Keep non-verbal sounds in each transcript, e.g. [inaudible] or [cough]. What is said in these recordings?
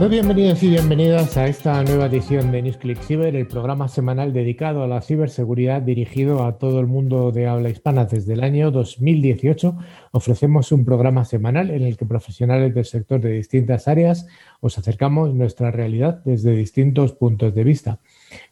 Muy bienvenidos y bienvenidas a esta nueva edición de NewsClick Cyber, el programa semanal dedicado a la ciberseguridad dirigido a todo el mundo de habla hispana. Desde el año 2018 ofrecemos un programa semanal en el que profesionales del sector de distintas áreas os acercamos nuestra realidad desde distintos puntos de vista.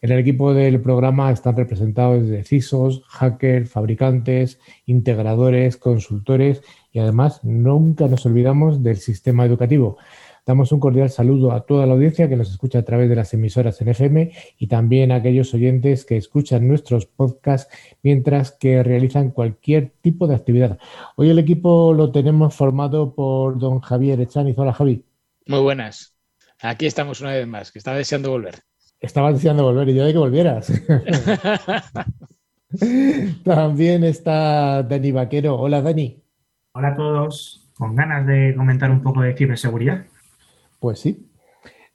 En el equipo del programa están representados desde CISOs, hackers, fabricantes, integradores, consultores y además nunca nos olvidamos del sistema educativo. Damos un cordial saludo a toda la audiencia que nos escucha a través de las emisoras en FM y también a aquellos oyentes que escuchan nuestros podcasts mientras que realizan cualquier tipo de actividad. Hoy el equipo lo tenemos formado por don Javier Echaniz. Hola Javi. Muy buenas. Aquí estamos una vez más, que estaba deseando volver. Estaba deseando volver y yo de que volvieras. [laughs] También está Dani Vaquero. Hola Dani. Hola a todos. Con ganas de comentar un poco de ciberseguridad. Pues sí.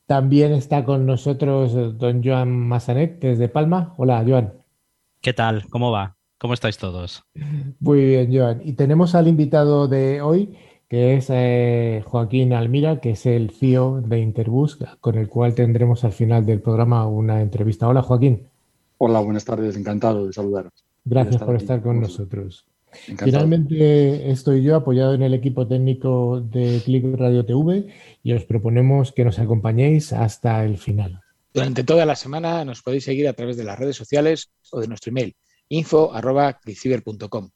También está con nosotros don Joan Massanet desde Palma. Hola, Joan. ¿Qué tal? ¿Cómo va? ¿Cómo estáis todos? Muy bien, Joan. Y tenemos al invitado de hoy, que es eh, Joaquín Almira, que es el CEO de Interbus, con el cual tendremos al final del programa una entrevista. Hola, Joaquín. Hola, buenas tardes. Encantado de saludaros. Gracias por estar con nosotros. Finalmente estoy yo apoyado en el equipo técnico de Click Radio TV y os proponemos que nos acompañéis hasta el final. Durante toda la semana nos podéis seguir a través de las redes sociales o de nuestro email info.clickciber.com.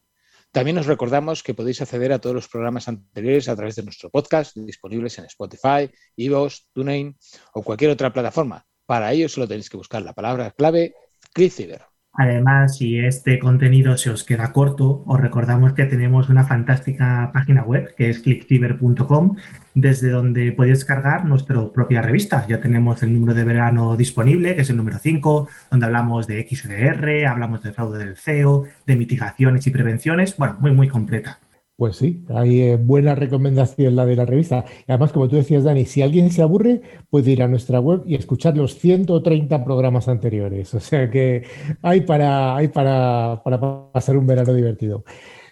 También os recordamos que podéis acceder a todos los programas anteriores a través de nuestro podcast disponibles en Spotify, Evox, TuneIn o cualquier otra plataforma. Para ello solo tenéis que buscar la palabra clave ClickCiber. Además, si este contenido se os queda corto, os recordamos que tenemos una fantástica página web que es clickciber.com, desde donde podéis cargar nuestra propia revista. Ya tenemos el número de verano disponible, que es el número 5, donde hablamos de XDR, hablamos de fraude del CEO, de mitigaciones y prevenciones. Bueno, muy, muy completa. Pues sí, hay eh, buena recomendación la de la revista. además, como tú decías, Dani, si alguien se aburre, puede ir a nuestra web y escuchar los 130 programas anteriores. [laughs] O sea que hay para, hay para, para pasar un verano divertido.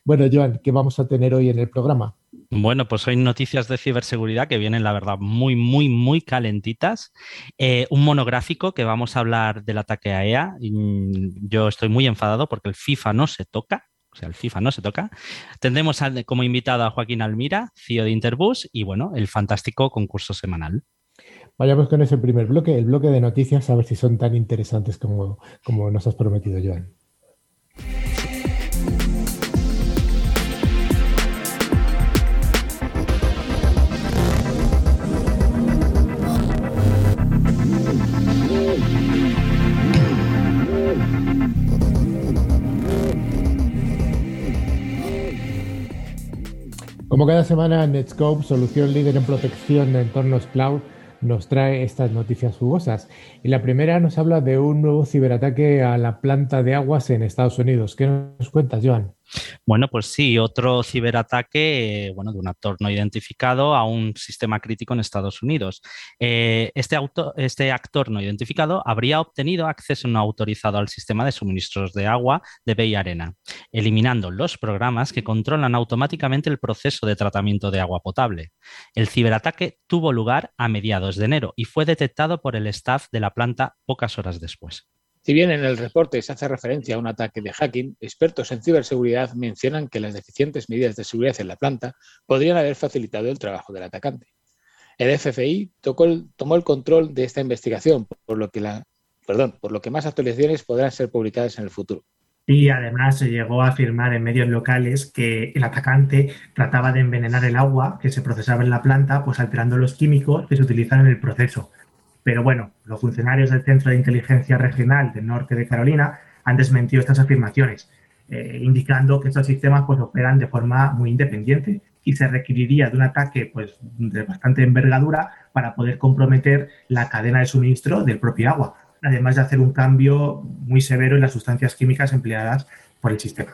Bueno, Joan, ¿qué vamos a tener hoy en el programa? Bueno, pues hoy noticias de ciberseguridad que vienen, la verdad, muy, muy, muy calentitas. Eh, un monográfico que vamos a hablar del ataque a EA. Yo estoy muy enfadado porque el FIFA no se toca o sea, el FIFA no se toca. Tendremos como invitado a Joaquín Almira, CEO de Interbus, y bueno, el fantástico concurso semanal. Vayamos con ese primer bloque, el bloque de noticias, a ver si son tan interesantes como, como nos has prometido, Joan. Como cada semana, Netscope, solución líder en protección de entornos cloud, nos trae estas noticias jugosas. Y la primera nos habla de un nuevo ciberataque a la planta de aguas en Estados Unidos. ¿Qué nos cuentas, Joan? Bueno, pues sí, otro ciberataque bueno, de un actor no identificado a un sistema crítico en Estados Unidos. Eh, este, este actor no identificado habría obtenido acceso no autorizado al sistema de suministros de agua de Bay Arena, eliminando los programas que controlan automáticamente el proceso de tratamiento de agua potable. El ciberataque tuvo lugar a mediados de enero y fue detectado por el staff de la planta pocas horas después. Si bien en el reporte se hace referencia a un ataque de hacking, expertos en ciberseguridad mencionan que las deficientes medidas de seguridad en la planta podrían haber facilitado el trabajo del atacante. El FFI tomó el control de esta investigación, por lo, que más actualizaciones podrán ser publicadas en el futuro. Y además se llegó a afirmar en medios locales que el atacante trataba de envenenar el agua que se procesaba en la planta, pues alterando los químicos que se utilizan en el proceso. Pero bueno, los funcionarios del Centro de Inteligencia Regional del Norte de Carolina han desmentido estas afirmaciones, eh, indicando que estos sistemas pues, operan de forma muy independiente y se requeriría de un ataque pues, de bastante envergadura para poder comprometer la cadena de suministro del propio agua, además de hacer un cambio muy severo en las sustancias químicas empleadas por el sistema.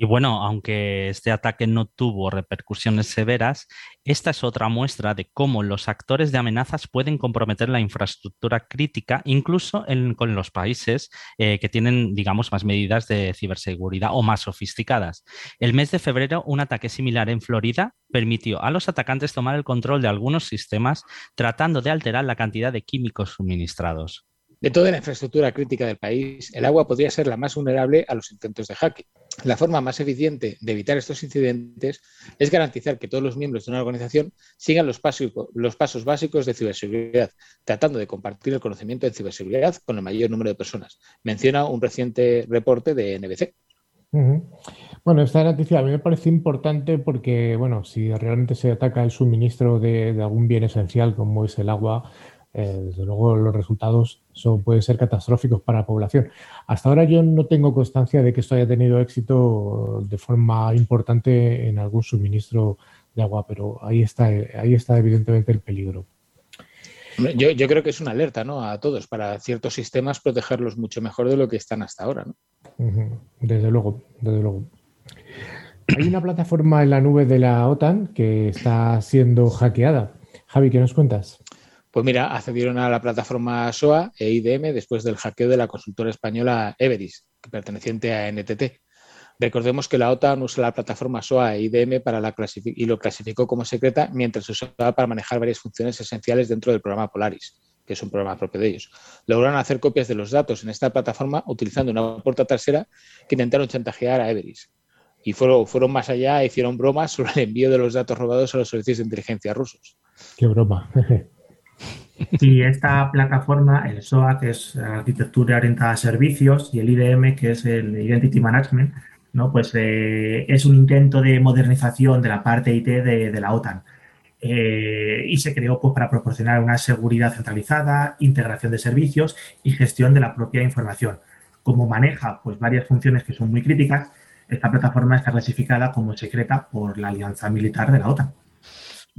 Y bueno, aunque este ataque no tuvo repercusiones severas, esta es otra muestra de cómo los actores de amenazas pueden comprometer la infraestructura crítica, incluso con los países eh, que tienen, digamos, más medidas de ciberseguridad o más sofisticadas. El mes de febrero, un ataque similar en Florida permitió a los atacantes tomar el control de algunos sistemas, tratando de alterar la cantidad de químicos suministrados. De toda la infraestructura crítica del país, el agua podría ser la más vulnerable a los intentos de hacking. La forma más eficiente de evitar estos incidentes es garantizar que todos los miembros de una organización sigan los, pasos básicos de ciberseguridad, tratando de compartir el conocimiento de ciberseguridad con el mayor número de personas. Menciona un reciente reporte de NBC. Bueno, esta noticia a mí me parece importante porque, bueno, si realmente se ataca el suministro de algún bien esencial como es el agua, eh, desde luego los resultados son, pueden ser catastróficos para la población. Hasta ahora yo no tengo constancia de que esto haya tenido éxito de forma importante en algún suministro de agua, pero ahí está, ahí está evidentemente el peligro. Yo, creo que es una alerta ¿no? a todos para ciertos sistemas protegerlos mucho mejor de lo que están hasta ahora. Desde luego, desde luego. Hay una plataforma en la nube de la OTAN que está siendo hackeada. Javi, ¿qué nos cuentas? Pues mira, accedieron a la plataforma SOA e IDM después del hackeo de la consultora española Everis, perteneciente a NTT. Recordemos que la OTAN usa la plataforma SOA e IDM para la y lo clasificó como secreta mientras se usaba para manejar varias funciones esenciales dentro del programa Polaris, que es un programa propio de ellos. Lograron hacer copias de los datos en esta plataforma utilizando una puerta trasera que intentaron chantajear a Everis. Y fueron, fueron más allá e hicieron bromas sobre el envío de los datos robados a los servicios de inteligencia rusos. Qué broma. [laughs] [laughs] Y esta plataforma, el SOA, que es arquitectura orientada a servicios, y el IDM, que es el Identity Management, ¿no? pues eh, es un intento de modernización de la parte IT de, la OTAN. Eh, y se creó pues, para proporcionar una seguridad centralizada, integración de servicios y gestión de la propia información. Como maneja pues, varias funciones que son muy críticas, esta plataforma está clasificada como secreta por la Alianza Militar de la OTAN.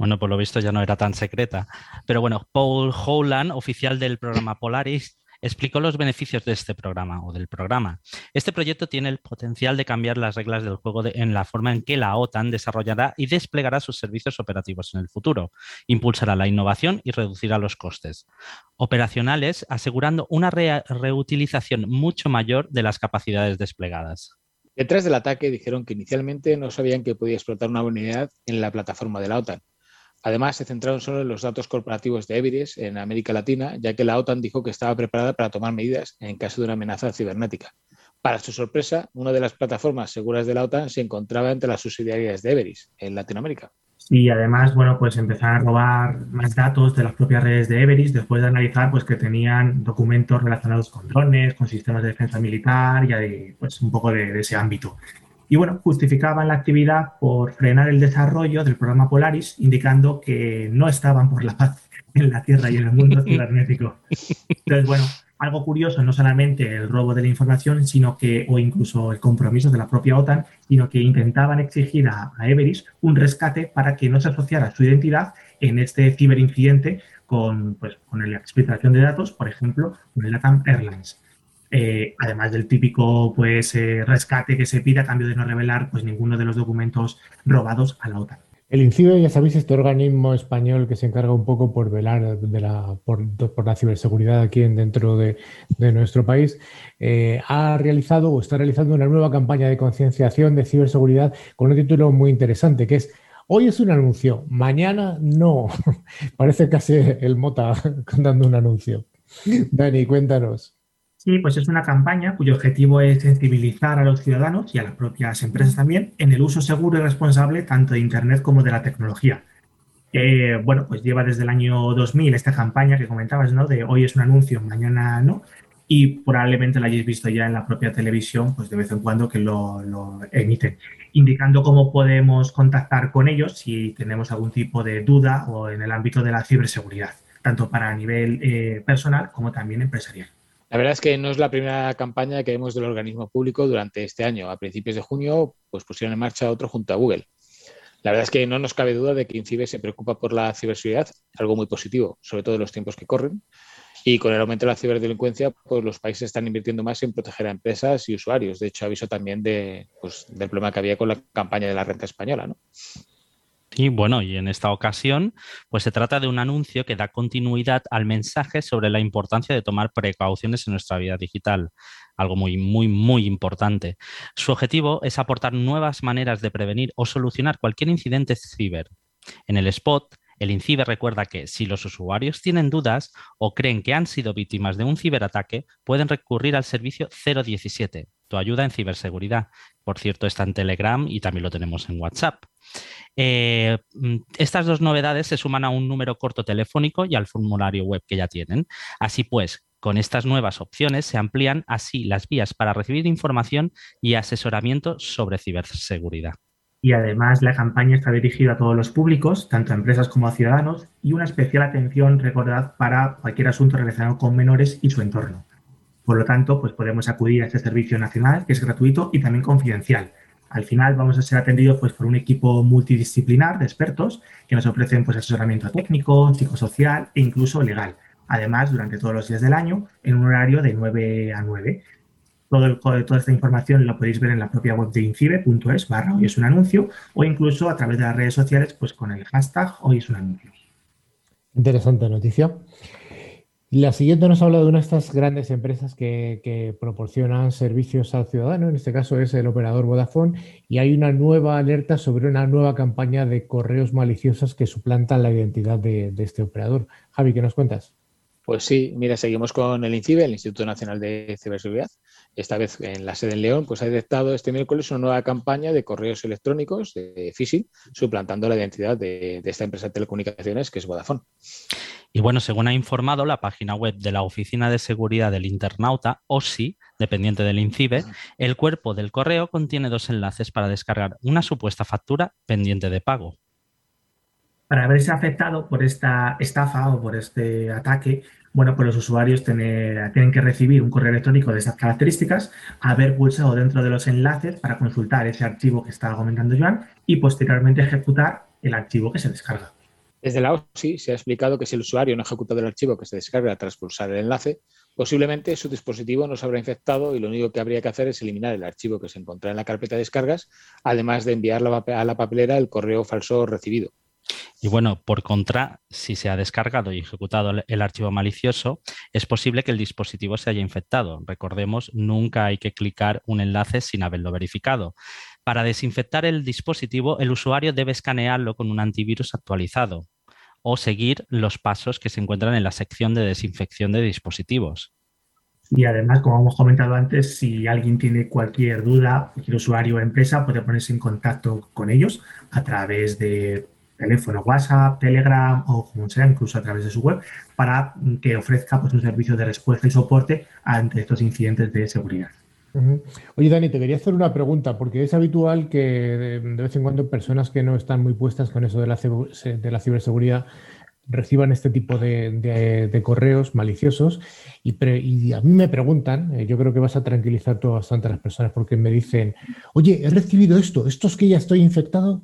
Bueno, por lo visto ya no era tan secreta. Pero bueno, Paul Howland, oficial del programa Polaris, explicó los beneficios de este programa o del programa. Este proyecto tiene el potencial de cambiar las reglas del juego en la forma en que la OTAN desarrollará y desplegará sus servicios operativos en el futuro, impulsará la innovación y reducirá los costes operacionales, asegurando una reutilización mucho mayor de las capacidades desplegadas. Detrás del ataque dijeron que inicialmente no sabían que podía explotar una unidad en la plataforma de la OTAN, Además, se centraron solo en los datos corporativos de Everis en América Latina, ya que la OTAN dijo que estaba preparada para tomar medidas en caso de una amenaza cibernética. Para su sorpresa, una de las plataformas seguras de la OTAN se encontraba entre las subsidiarias de Everis en Latinoamérica. Y además, bueno, pues empezaron a robar más datos de las propias redes de Everis después de analizar pues, que tenían documentos relacionados con drones, con sistemas de defensa militar y pues, un poco de ese ámbito. Y bueno, justificaban la actividad por frenar el desarrollo del programa Polaris, indicando que no estaban por la paz [laughs] en la Tierra y en el mundo cibernético. Entonces, bueno, algo curioso, no solamente el robo de la información, sino que, o incluso el compromiso de la propia OTAN, sino que intentaban exigir a, Everis un rescate para que no se asociara su identidad en este ciberincidente con, pues, con la explicación de datos, por ejemplo, con el LATAM Airlines. Eh, además del típico pues, eh, rescate que se pide a cambio de no revelar pues, ninguno de los documentos robados a la OTAN. El INCIBE, ya sabéis, este organismo español que se encarga un poco por velar de la, por, la ciberseguridad aquí dentro de, nuestro país, eh, ha realizado o está realizando una nueva campaña de concienciación de ciberseguridad con un título muy interesante que es Hoy es un anuncio, mañana no. [laughs] Parece casi el Mota [laughs] dando un anuncio. Dani, cuéntanos. Sí, pues es una campaña cuyo objetivo es sensibilizar a los ciudadanos y a las propias empresas también en el uso seguro y responsable tanto de Internet como de la tecnología. bueno, pues lleva desde el año 2000 esta campaña que comentabas, ¿no? De hoy es un anuncio, mañana no. Y probablemente la hayáis visto ya en la propia televisión, pues de vez en cuando que lo, emiten, indicando cómo podemos contactar con ellos si tenemos algún tipo de duda o en el ámbito de la ciberseguridad, tanto para nivel eh, personal como también empresarial. La verdad es que no es la primera campaña que vemos del organismo público durante este año. A principios de junio, pues pusieron en marcha otro junto a Google. La verdad es que no nos cabe duda de que INCIBE se preocupa por la ciberseguridad, algo muy positivo, sobre todo en los tiempos que corren. Y con el aumento de la ciberdelincuencia, pues los países están invirtiendo más en proteger a empresas y usuarios. De hecho, aviso también de, pues, del problema que había con la campaña de la renta española. ¿no? Y bueno, y en esta ocasión, pues se trata de un anuncio que da continuidad al mensaje sobre la importancia de tomar precauciones en nuestra vida digital, algo muy, muy, muy importante. Su objetivo es aportar nuevas maneras de prevenir o solucionar cualquier incidente ciber. En el spot, el INCIBE recuerda que si los usuarios tienen dudas o creen que han sido víctimas de un ciberataque, pueden recurrir al servicio 017, tu ayuda en ciberseguridad. Por cierto, está en Telegram y también lo tenemos en WhatsApp. Eh, mm, estas dos novedades se suman a un número corto telefónico y al formulario web que ya tienen. Así pues, con estas nuevas opciones se amplían así las vías para recibir información y asesoramiento sobre ciberseguridad y además la campaña está dirigida a todos los públicos, tanto a empresas como a ciudadanos, y una especial atención, recordad, para cualquier asunto relacionado con menores y su entorno. Por lo tanto, pues podemos acudir a este servicio nacional, que es gratuito y también confidencial. Al final vamos a ser atendidos pues, por un equipo multidisciplinar de expertos que nos ofrecen pues, asesoramiento técnico, psicosocial e incluso legal. Además, durante todos los días del año, en un horario de 9 a 9. Todo toda esta información la podéis ver en la propia web de incibe.es barra hoy es un anuncio o incluso a través de las redes sociales pues con el hashtag hoy es un anuncio. Interesante noticia. La siguiente nos habla de una de estas grandes empresas que, proporcionan servicios al ciudadano, en este caso es el operador Vodafone, y hay una nueva alerta sobre una nueva campaña de correos maliciosos que suplantan la identidad de, de este operador. Javi, ¿qué nos cuentas? Pues sí, mira, seguimos con el INCIBE, el Instituto Nacional de Ciberseguridad, esta vez en la sede en León, pues ha detectado este miércoles una nueva campaña de correos electrónicos de phishing, suplantando la identidad de, esta empresa de telecomunicaciones que es Vodafone. Y bueno, según ha informado la página web de la Oficina de Seguridad del Internauta, OSI, dependiente del INCIBE, el cuerpo del correo contiene dos enlaces para descargar una supuesta factura pendiente de pago. Para haberse afectado por esta estafa o por este ataque, bueno, pues los usuarios tienen que recibir un correo electrónico de esas características, haber pulsado dentro de los enlaces para consultar ese archivo que estaba comentando Joan y posteriormente ejecutar el archivo que se descarga. Desde la OSI se ha explicado que si el usuario no ha ejecutado el archivo que se descarga tras pulsar el enlace, posiblemente su dispositivo no se habrá infectado y lo único que habría que hacer es eliminar el archivo que se encuentra en la carpeta de descargas, además de enviar a la papelera el correo falso recibido. Y bueno, por contra, si se ha descargado y ejecutado el archivo malicioso, es posible que el dispositivo se haya infectado. Recordemos, nunca hay que clicar un enlace sin haberlo verificado. Para desinfectar el dispositivo, el usuario debe escanearlo con un antivirus actualizado o seguir los pasos que se encuentran en la sección de desinfección de dispositivos. Y además, como hemos comentado antes, si alguien tiene cualquier duda, cualquier usuario o empresa puede ponerse en contacto con ellos a través de teléfono, WhatsApp, Telegram o como sea, incluso a través de su web, para que ofrezca pues, un servicio de respuesta y soporte ante estos incidentes de seguridad. Oye, Dani, te quería hacer una pregunta, porque es habitual que de, vez en cuando personas que no están muy puestas con eso de la, ciberseguridad reciban este tipo de, correos maliciosos y, a mí me preguntan, eh, yo creo que vas a tranquilizar todo bastante las personas porque me dicen, oye, he recibido esto, ¿esto es que ya estoy infectado?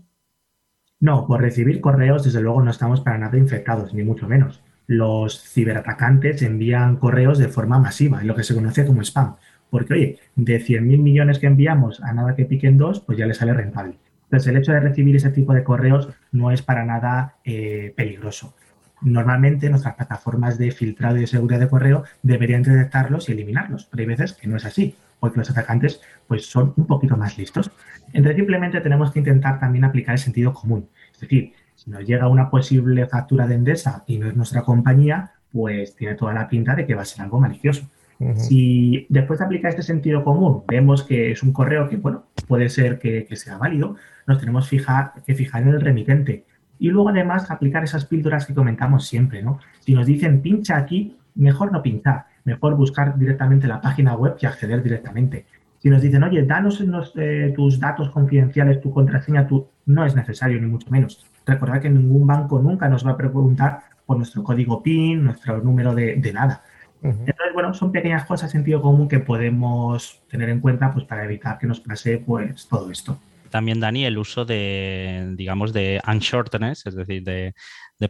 No, por recibir correos, desde luego no estamos para nada infectados, ni mucho menos. Los ciberatacantes envían correos de forma masiva, en lo que se conoce como spam. Porque, oye, de 100.000 millones que enviamos a nada que piquen dos, pues ya les sale rentable. Entonces, el hecho de recibir ese tipo de correos no es para nada eh, peligroso. Normalmente nuestras plataformas de filtrado y de seguridad de correo deberían detectarlos y eliminarlos, pero hay veces que no es así, porque los atacantes pues, son un poquito más listos. Entonces, simplemente tenemos que intentar también aplicar el sentido común. Es decir, si nos llega una posible factura de Endesa y no es nuestra compañía, pues tiene toda la pinta de que va a ser algo malicioso. Si después de aplicar este sentido común vemos que es un correo que, bueno, puede ser que, sea válido, nos tenemos que fijar en el remitente. Y luego, además, aplicar esas píldoras que comentamos siempre, ¿no? Si nos dicen pincha aquí, mejor no pinchar, mejor buscar directamente la página web y acceder directamente. Si nos dicen, oye, danos eh, tus datos confidenciales, tu contraseña, tu... no es necesario, ni mucho menos. Recordad que ningún banco nunca nos va a preguntar por nuestro código PIN, nuestro número de, nada. Entonces, bueno, son pequeñas cosas, sentido común, que podemos tener en cuenta pues, para evitar que nos pase pues, todo esto. también, Dani, el uso de, digamos, de unshortness, es decir, de,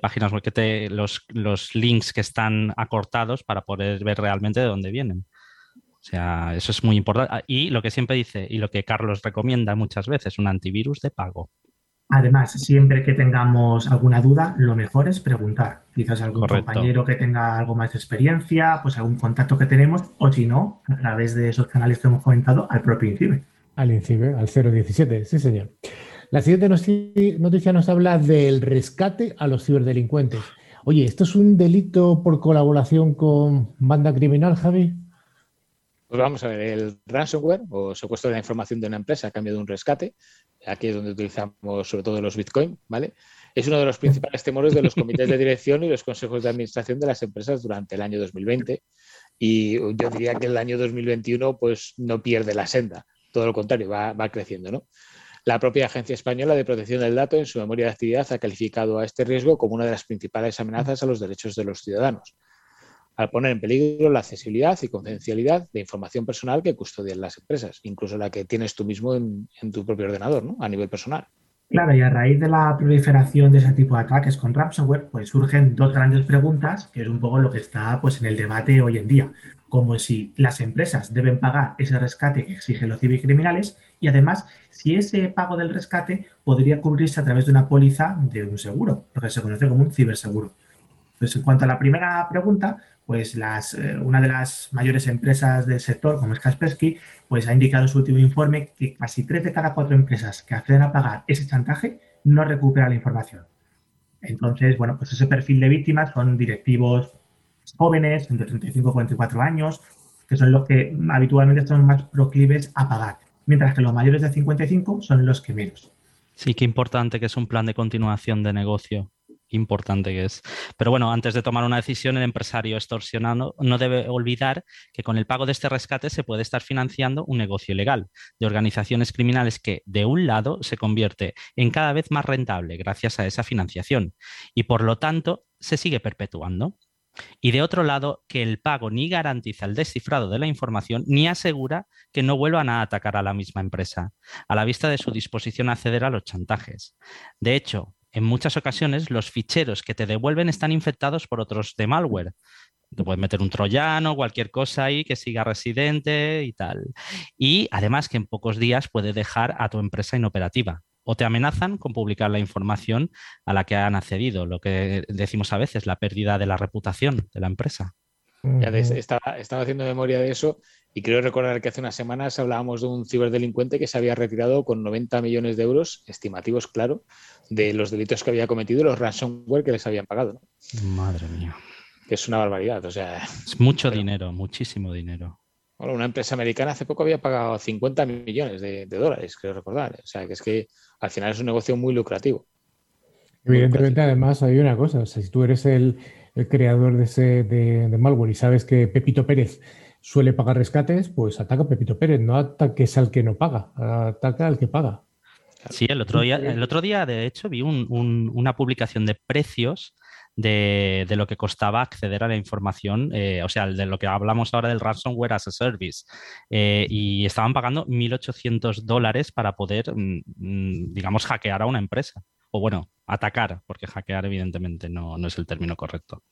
páginas web que te, los, los links que están acortados para poder ver realmente de dónde vienen. O sea, eso es muy importante. Ah, y lo que siempre dice, y lo que Carlos recomienda muchas veces, un antivirus de pago. Además, siempre que tengamos alguna duda, lo mejor es preguntar. Quizás algún compañero que tenga algo más de experiencia, pues algún contacto que tenemos, o si no, a través de esos canales que hemos comentado, al propio INCIBE. Al INCIBE, al 017, sí señor. La siguiente noticia nos habla del rescate a los ciberdelincuentes. Oye, ¿esto es un delito por colaboración con banda criminal, Javi? Pues vamos a ver, el ransomware o secuestro de la información de una empresa a cambio de un rescate, aquí es donde utilizamos sobre todo los Bitcoin, ¿vale? Es uno de los principales temores de los comités de dirección y los consejos de administración de las empresas durante el año 2020. Y yo diría que el año 2021 pues no pierde la senda, todo lo contrario, va, va creciendo, ¿no? La propia Agencia Española de Protección del Dato, en su memoria de actividad, ha calificado a este riesgo como una de las principales amenazas a los derechos de los ciudadanos al poner en peligro la accesibilidad y confidencialidad de información personal que custodian las empresas, incluso la que tienes tú mismo en, tu propio ordenador, ¿no? A nivel personal. Claro, y a raíz de la proliferación de ese tipo de ataques con ransomware, pues surgen dos grandes preguntas, que es un poco lo que está pues, en el debate hoy en día, como si las empresas deben pagar ese rescate que exigen los cibercriminales y además si ese pago del rescate podría cubrirse a través de una póliza de un seguro, lo que se conoce como un ciberseguro. Pues en cuanto a la primera pregunta, pues las, eh, una de las mayores empresas del sector, como es Kaspersky, pues ha indicado en su último informe que casi tres de cada cuatro empresas que acceden a pagar ese chantaje no recuperan la información. Entonces, bueno, pues ese perfil de víctimas son directivos jóvenes, entre 35 y 44 años, que son los que habitualmente son más proclives a pagar, mientras que los mayores de 55 son los que menos. Sí, qué importante que es un plan de continuación de negocio importante que es. Pero bueno, antes de tomar una decisión, el empresario extorsionado no debe olvidar que con el pago de este rescate se puede estar financiando un negocio ilegal de organizaciones criminales que, de un lado, se convierte en cada vez más rentable gracias a esa financiación y, por lo tanto, se sigue perpetuando. Y de otro lado, que el pago ni garantiza el descifrado de la información ni asegura que no vuelvan a atacar a la misma empresa, a la vista de su disposición a acceder a los chantajes. De hecho, en muchas ocasiones los ficheros que te devuelven están infectados por otros de malware. Te puedes meter un troyano, cualquier cosa ahí que siga residente y tal. Y además que en pocos días puede dejar a tu empresa inoperativa. O te amenazan con publicar la información a la que han accedido, lo que decimos a veces, la pérdida de la reputación de la empresa. Ya estaba, estaba haciendo memoria de eso y creo recordar que hace unas semanas hablábamos de un ciberdelincuente que se había retirado con 90 millones de euros, estimativos, claro, de los delitos que había cometido y los ransomware que les habían pagado. Madre mía. es una barbaridad. O sea, es mucho dinero, muchísimo dinero. Bueno, una empresa americana hace poco había pagado 50 millones de, dólares, creo recordar. O sea, que es que al final es un negocio muy lucrativo. Evidentemente, además, hay una cosa. O sea, si tú eres el, creador de ese de malware y sabes que Pepito Pérez suele pagar rescates, pues ataca a Pepito Pérez, no ataques al que no paga, ataca al que paga. Sí, el otro día, el otro día de hecho, vi una publicación de precios de, lo que costaba acceder a la información, eh, o sea, de lo que hablamos ahora del ransomware as a service. Eh, y estaban pagando 1.800 dólares para poder, mm, digamos, hackear a una empresa. O bueno, atacar, porque hackear evidentemente no es el término correcto.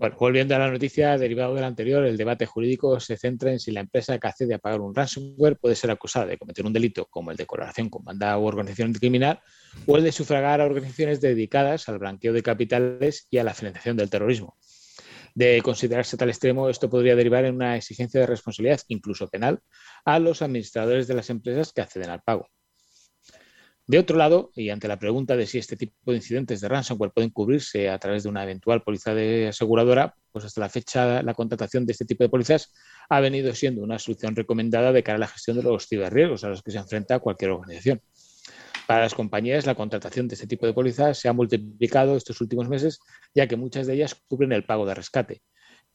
Volviendo a la noticia, derivado del anterior, el debate jurídico se centra en si la empresa que accede a pagar un ransomware puede ser acusada de cometer un delito como el de colaboración con banda u organización criminal o el de sufragar a organizaciones dedicadas al blanqueo de capitales y a la financiación del terrorismo. De considerarse tal extremo, esto podría derivar en una exigencia de responsabilidad, incluso penal, a los administradores de las empresas que acceden al pago. De otro lado, y ante la pregunta de si este tipo de incidentes de ransomware pueden cubrirse a través de una eventual póliza de aseguradora, pues hasta la fecha la contratación de este tipo de pólizas ha venido siendo una solución recomendada de cara a la gestión de los ciberriesgos a los que se enfrenta cualquier organización. Para las compañías, la contratación de este tipo de pólizas se ha multiplicado estos últimos meses, ya que muchas de ellas cubren el pago de rescate,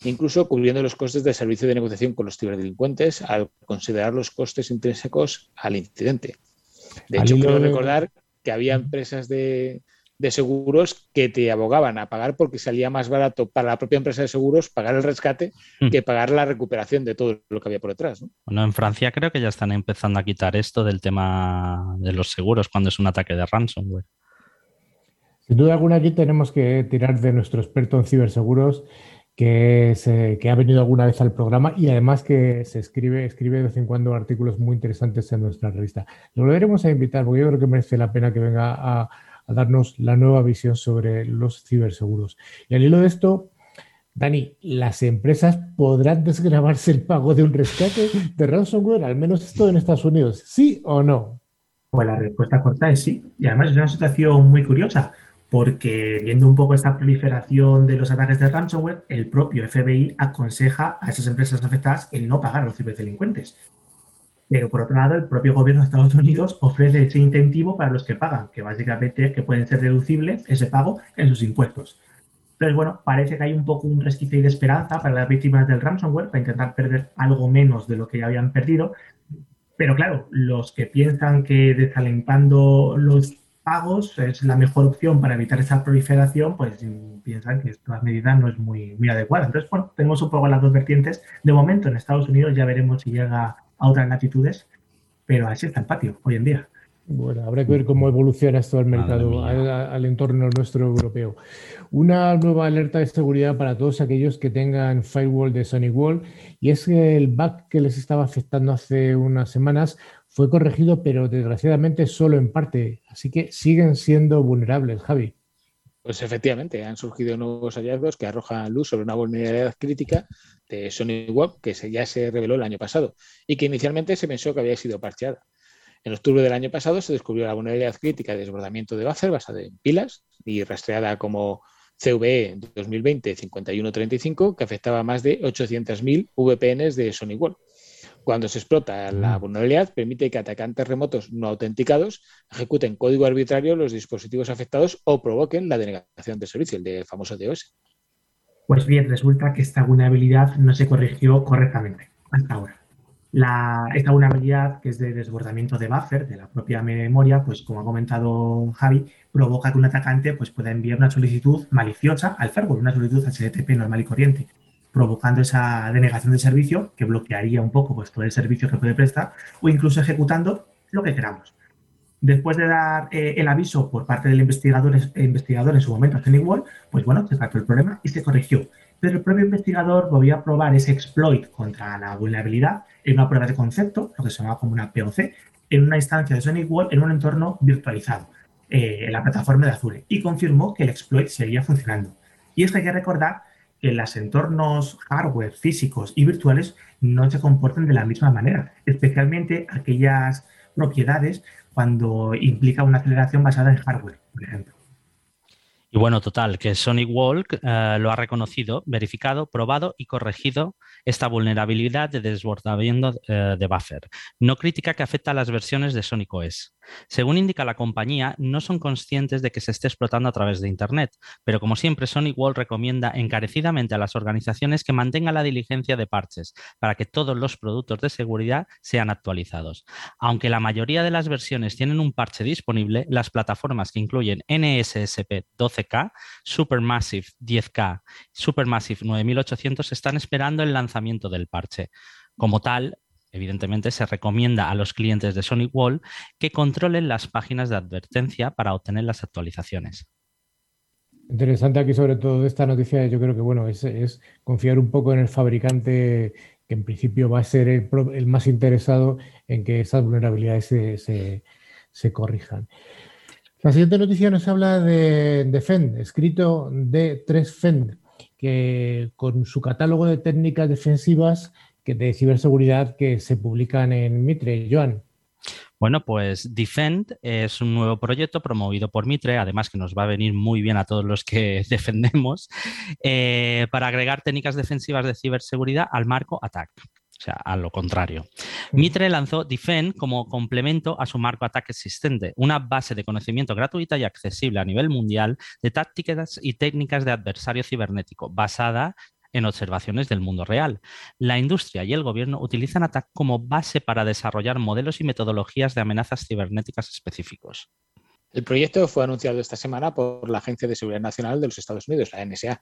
incluso cubriendo los costes de servicio de negociación con los ciberdelincuentes al considerar los costes intrínsecos al incidente. De hecho, quiero recordar que había empresas de, de seguros que te abogaban a pagar porque salía más barato para la propia empresa de seguros pagar el rescate hmm. que pagar la recuperación de todo lo que había por detrás. Bueno, en Francia creo que ya están empezando a quitar esto del tema de los seguros cuando es un ataque de ransomware. Sin duda alguna aquí tenemos que tirar de nuestro experto en ciberseguros que, que ha venido alguna vez al programa y además que se escribe, escribe de vez en cuando artículos muy interesantes en nuestra revista. Lo volveremos a invitar porque yo creo que merece la pena que venga a, darnos la nueva visión sobre los ciberseguros. Y al hilo de esto, Dani, ¿las empresas podrán desgravarse el pago de un rescate de ransomware? Al menos esto en Estados Unidos, ¿sí o no? Pues la respuesta corta es sí. Y además es una situación muy curiosa porque viendo un poco esta proliferación de los ataques de ransomware, el propio FBI aconseja a esas empresas afectadas el no pagar a los ciberdelincuentes. Pero por otro lado, el propio gobierno de Estados Unidos ofrece ese incentivo para los que pagan, que básicamente es que pueden ser deducibles ese pago en sus impuestos. Entonces, bueno, parece que hay un poco un resquicio de esperanza para las víctimas del ransomware, para intentar perder algo menos de lo que ya habían perdido. Pero claro, los que piensan que desalentando los pagos es la mejor opción para evitar esa proliferación, pues piensan que esta medida no es muy, muy adecuada. Entonces, bueno, tenemos un poco las dos vertientes. De momento, en Estados Unidos ya veremos si llega a otras latitudes, pero así está el patio hoy en día. Bueno, habrá que ver cómo evoluciona esto el mercado, al, entorno nuestro europeo. Una nueva alerta de seguridad para todos aquellos que tengan firewall de SonicWall y es que el bug que les estaba afectando hace unas semanas fue corregido, pero desgraciadamente solo en parte. Así que siguen siendo vulnerables, Javi. Pues efectivamente, han surgido nuevos hallazgos que arrojan luz sobre una vulnerabilidad crítica de Sony Web que ya se reveló el año pasado y que inicialmente se pensó que había sido parcheada. En octubre del año pasado se descubrió la vulnerabilidad crítica de desbordamiento de buffer basada en pilas y rastreada como CVE 2020-5135 que afectaba a más de 800.000 VPNs de Sony Web. Cuando se explota la vulnerabilidad, permite que atacantes remotos no autenticados ejecuten código arbitrario los dispositivos afectados o provoquen la denegación de servicio, el de famoso DOS. Pues bien, resulta que esta vulnerabilidad no se corrigió correctamente hasta ahora. esta vulnerabilidad, que es de desbordamiento de buffer de la propia memoria, pues como ha comentado Javi, provoca que un atacante pues, pueda enviar una solicitud maliciosa al firewall, una solicitud HTTP normal y corriente provocando esa denegación de servicio que bloquearía un poco pues, todo el servicio que puede prestar o incluso ejecutando lo que queramos. Después de dar eh, el aviso por parte del investigador, investigador en su momento Wall, pues bueno, se trató el problema y se corrigió. Pero el propio investigador volvió a probar ese exploit contra la vulnerabilidad en una prueba de concepto, lo que se llama como una POC, en una instancia de Wall en un entorno virtualizado, eh, en la plataforma de Azure, y confirmó que el exploit seguía funcionando. Y es que hay que recordar que los entornos hardware físicos y virtuales no se comportan de la misma manera, especialmente aquellas propiedades cuando implica una aceleración basada en hardware, por ejemplo. Y bueno, total, que Sonic Walk eh, lo ha reconocido, verificado, probado y corregido esta vulnerabilidad de desbordamiento eh, de buffer. No crítica que afecta a las versiones de Sonic OS. Según indica la compañía, no son conscientes de que se esté explotando a través de Internet, pero como siempre, Sonic Wall recomienda encarecidamente a las organizaciones que mantengan la diligencia de parches para que todos los productos de seguridad sean actualizados. Aunque la mayoría de las versiones tienen un parche disponible, las plataformas que incluyen NSSP 12K, Supermassive 10K, Supermassive 9800 están esperando el lanzamiento del parche. Como tal, Evidentemente, se recomienda a los clientes de Sonic Wall que controlen las páginas de advertencia para obtener las actualizaciones. Interesante aquí sobre todo esta noticia, yo creo que bueno, es, confiar un poco en el fabricante que en principio va a ser el, más interesado en que esas vulnerabilidades se, corrijan. La siguiente noticia nos habla de, de FEND, escrito de 3 FEND, que con su catálogo de técnicas defensivas de ciberseguridad que se publican en Mitre. Joan. Bueno, pues Defend es un nuevo proyecto promovido por Mitre, además que nos va a venir muy bien a todos los que [laughs] defendemos, eh, para agregar técnicas defensivas de ciberseguridad al marco ATAC. O sea, a lo contrario. Mitre lanzó Defend como complemento a su marco ATAC existente, una base de conocimiento gratuita y accesible a nivel mundial de tácticas y técnicas de adversario cibernético, basada en observaciones del mundo real. La industria y el gobierno utilizan ATAC como base para desarrollar modelos y metodologías de amenazas cibernéticas específicos. El proyecto fue anunciado esta semana por la Agencia de Seguridad Nacional de los Estados Unidos, la NSA,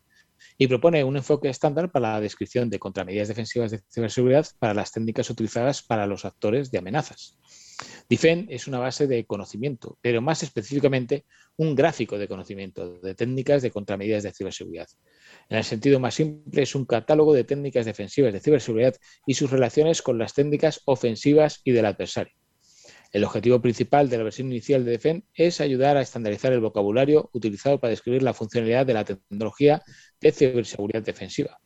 y propone un enfoque estándar para la descripción de contramedidas defensivas de ciberseguridad para las técnicas utilizadas para los actores de amenazas. DIFEN es una base de conocimiento, pero más específicamente un gráfico de conocimiento de técnicas de contramedidas de ciberseguridad. En el sentido más simple, es un catálogo de técnicas defensivas de ciberseguridad y sus relaciones con las técnicas ofensivas y del adversario. El objetivo principal de la versión inicial de DEFEN es ayudar a estandarizar el vocabulario utilizado para describir la funcionalidad de la tecnología de ciberseguridad defensiva.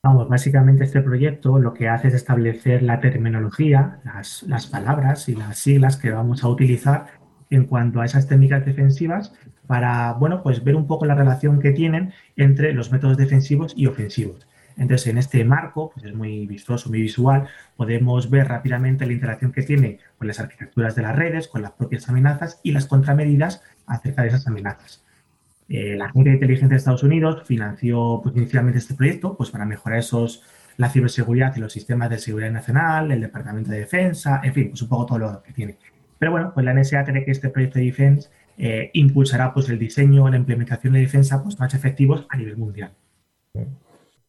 Vamos, básicamente este proyecto lo que hace es establecer la terminología, las, palabras y las siglas que vamos a utilizar en cuanto a esas técnicas defensivas para, bueno, pues ver un poco la relación que tienen entre los métodos defensivos y ofensivos. Entonces, en este marco, pues es muy vistoso, muy visual, podemos ver rápidamente la interacción que tiene con las arquitecturas de las redes, con las propias amenazas y las contramedidas acerca de esas amenazas. Eh, la Agencia de Inteligencia de Estados Unidos financió pues, inicialmente este proyecto pues, para mejorar esos, la ciberseguridad y los sistemas de seguridad nacional, el Departamento de Defensa, en fin, pues un poco todo lo que tiene. Pero bueno, pues la NSA cree que este proyecto de defensa eh, impulsará pues, el diseño, la implementación de defensa pues, más efectivos a nivel mundial.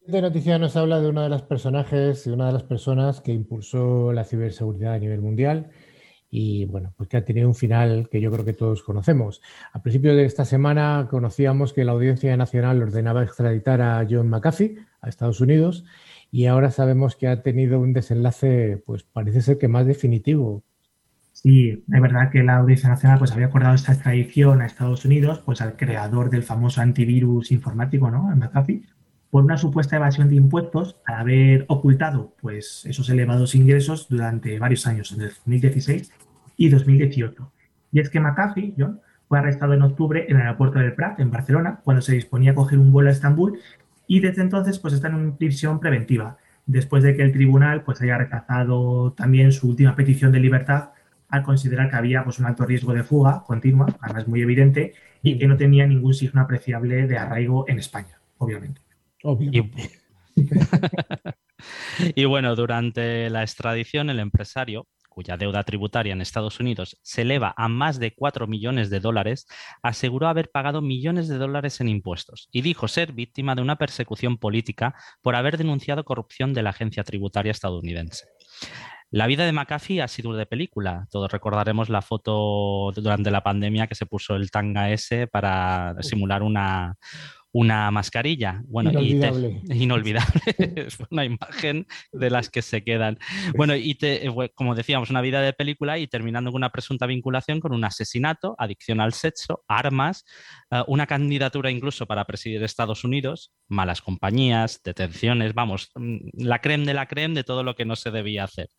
Esta noticia nos habla de uno de los personajes y una de las personas que impulsó la ciberseguridad a nivel mundial y bueno, pues que ha tenido un final que yo creo que todos conocemos. A principios de esta semana conocíamos que la Audiencia Nacional ordenaba extraditar a John McAfee a Estados Unidos y ahora sabemos que ha tenido un desenlace, pues parece ser que más definitivo. Sí, es verdad que la Audiencia Nacional pues había acordado esta extradición a Estados Unidos, pues al creador del famoso antivirus informático, ¿no? McAfee, por una supuesta evasión de impuestos al haber ocultado pues, esos elevados ingresos durante varios años, en el 2016 y 2018. Y es que McAfee, John, fue arrestado en octubre en el aeropuerto del Prat, en Barcelona, cuando se disponía a coger un vuelo a Estambul y desde entonces pues, está en prisión preventiva, después de que el tribunal pues, haya rechazado también su última petición de libertad al considerar que había pues, un alto riesgo de fuga continua, además muy evidente, y que no tenía ningún signo apreciable de arraigo en España, obviamente. [laughs] Y, bueno, durante la extradición, el empresario, cuya deuda tributaria en Estados Unidos se eleva a más de 4 millones de dólares, aseguró haber pagado millones de dólares en impuestos y dijo ser víctima de una persecución política por haber denunciado corrupción de la agencia tributaria estadounidense. La vida de McAfee ha sido de película. Todos recordaremos la foto durante la pandemia que se puso el tanga ese para simular una, una mascarilla. Bueno, inolvidable. Y [laughs] inolvidable. [laughs] es una imagen de las que se quedan. Bueno, y te, eh, como decíamos, una vida de película y terminando con una presunta vinculación con un asesinato, adicción al sexo, armas, eh, una candidatura incluso para presidir Estados Unidos, malas compañías, detenciones, vamos, mm, la creme de la creme de todo lo que no se debía hacer.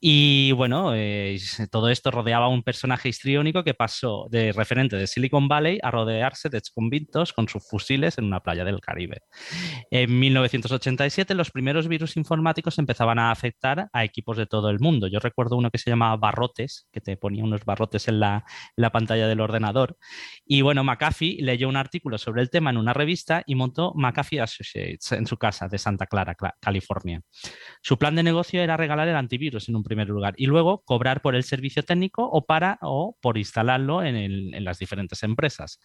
Y bueno, eh, todo esto rodeaba a un personaje histriónico que pasó de referente de Silicon Valley a rodearse de exconvictos con sus fusiles en una playa del Caribe. En 1987 los primeros virus informáticos empezaban a afectar a equipos de todo el mundo. Yo recuerdo uno que se llamaba Barrotes, que te ponía unos barrotes en la, la pantalla del ordenador. Y bueno, McAfee leyó un artículo sobre el tema en una revista y montó McAfee Associates en su casa de Santa Clara, California. Su plan de negocio era regalar el antivirus en un primer lugar y luego cobrar por el servicio técnico o, para, o por instalarlo en, las diferentes empresas.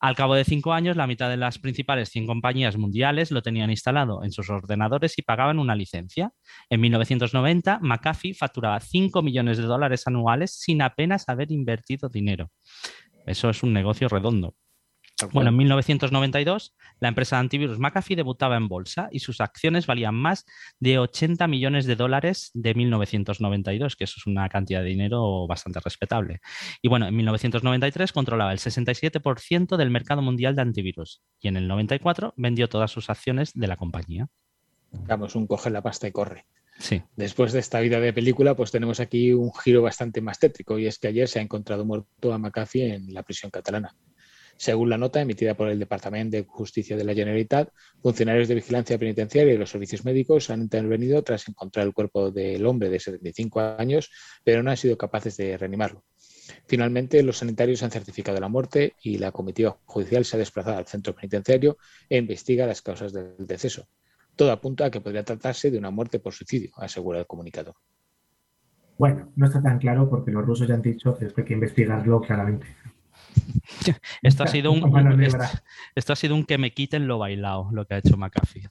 Al cabo de cinco años, la mitad de las principales 100 compañías mundiales lo tenían instalado en sus ordenadores y pagaban una licencia. En 1990, McAfee facturaba 5 millones de dólares anuales sin apenas haber invertido dinero. Eso es un negocio redondo. Bueno, en 1992 la empresa de antivirus McAfee debutaba en bolsa y sus acciones valían más de 80 millones de dólares de 1992, que eso es una cantidad de dinero bastante respetable. Y bueno, en 1993 controlaba el 67% del mercado mundial de antivirus y en el 94 vendió todas sus acciones de la compañía. Vamos, un coge la pasta y corre. Sí. Después de esta vida de película, pues tenemos aquí un giro bastante más tétrico y es que ayer se ha encontrado muerto a McAfee en la prisión catalana. Según la nota emitida por el Departamento de Justicia de la Generalitat, funcionarios de vigilancia penitenciaria y los servicios médicos han intervenido tras encontrar el cuerpo del hombre de 75 años, pero no han sido capaces de reanimarlo. Finalmente, los sanitarios han certificado la muerte y la comitiva judicial se ha desplazado al centro penitenciario e investiga las causas del deceso. Todo apunta a que podría tratarse de una muerte por suicidio, asegura el comunicador. Bueno, no está tan claro porque los rusos ya han dicho que hay que investigarlo claramente. Esto, ha sido un, esto, ha sido un que me quiten lo bailado, lo que ha hecho McAfee.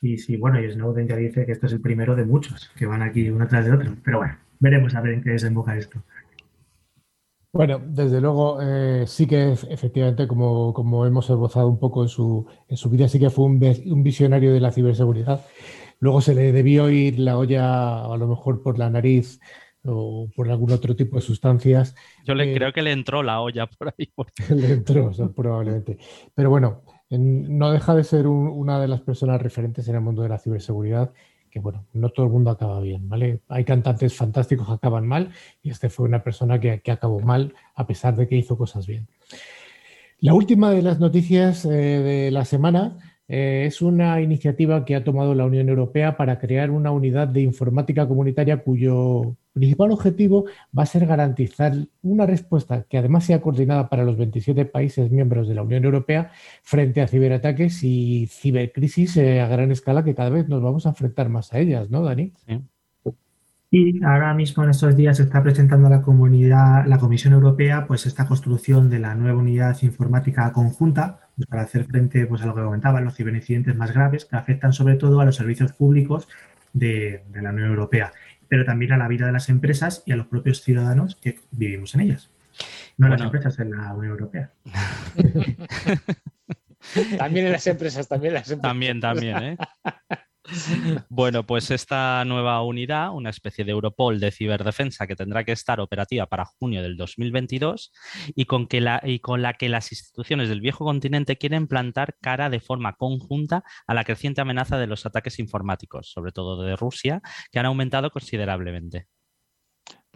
Sí, sí, bueno, y Snowden ya dice que esto es el primero de muchos que van aquí uno tras de otro. Pero bueno, veremos a ver en qué desemboca esto. Bueno, desde luego, eh, sí que efectivamente, como, como, hemos esbozado un poco en su, en su vida, sí que fue un, un, visionario de la ciberseguridad. Luego se le debió ir la olla, a lo mejor por la nariz o por algún otro tipo de sustancias. Yo le, eh, creo que le entró la olla por ahí. [laughs] [laughs] le entró, probablemente. Pero bueno, no deja de ser una de las personas referentes en el mundo de la ciberseguridad, que bueno, no todo el mundo acaba bien, ¿vale? Hay cantantes fantásticos que acaban mal y este fue una persona que, acabó mal a pesar de que hizo cosas bien. La última de las noticias eh, de la semana eh, es una iniciativa que ha tomado la Unión Europea para crear una unidad de informática comunitaria cuyo principal objetivo va a ser garantizar una respuesta que además sea coordinada para los 27 países miembros de la Unión Europea frente a ciberataques y cibercrisis eh, a gran escala que cada vez nos vamos a enfrentar más a ellas, ¿no, Dani? Sí. Y ahora mismo en estos días se está presentando a la comunidad, la Comisión Europea, pues esta construcción de la nueva unidad informática conjunta pues, para hacer frente pues, a lo que comentaban, los ciberincidentes más graves que afectan sobre todo a los servicios públicos de, la Unión Europea, pero también a la vida de las empresas y a los propios ciudadanos que vivimos en ellas. No en las empresas, en la Unión Europea. [laughs] también en las empresas, también en las empresas. También, también, ¿eh? [laughs] [laughs] Bueno, pues esta nueva unidad, una especie de Europol de ciberdefensa que tendrá que estar operativa para junio del 2022 y con, y con la que las instituciones del viejo continente quieren plantar cara de forma conjunta a la creciente amenaza de los ataques informáticos, sobre todo de Rusia, que han aumentado considerablemente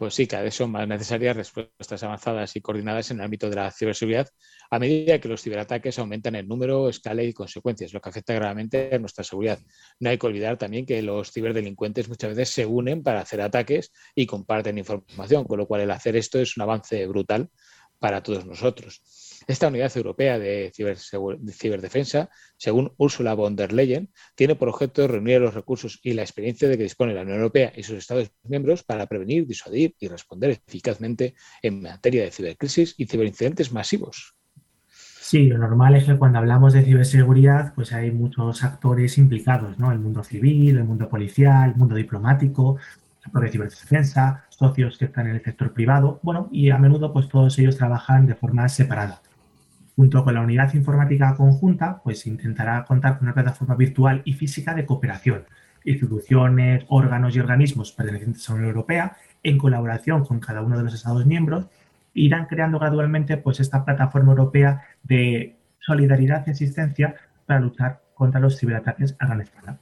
pues sí, cada vez son más necesarias respuestas avanzadas y coordinadas en el ámbito de la ciberseguridad a medida que los ciberataques aumentan en número, escala y consecuencias, lo que afecta gravemente a nuestra seguridad. No hay que olvidar también que los ciberdelincuentes muchas veces se unen para hacer ataques y comparten información, con lo cual el hacer esto es un avance brutal para todos nosotros. Esta unidad europea de, ciberdefensa, según Ursula von der Leyen, tiene por objeto reunir los recursos y la experiencia de que dispone la Unión Europea y sus Estados miembros para prevenir, disuadir y responder eficazmente en materia de cibercrisis y ciberincidentes masivos. Sí, lo normal es que cuando hablamos de ciberseguridad, pues hay muchos actores implicados, ¿no? El mundo civil, el mundo policial, el mundo diplomático, la propia ciberdefensa, socios que están en el sector privado, bueno, y a menudo pues todos ellos trabajan de forma separada. Junto con la unidad informática conjunta, pues intentará contar con una plataforma virtual y física de cooperación. Instituciones, órganos y organismos pertenecientes a la Unión Europea, en colaboración con cada uno de los Estados miembros, irán creando gradualmente pues, esta plataforma europea de solidaridad y asistencia para luchar contra los ciberataques a gran escala.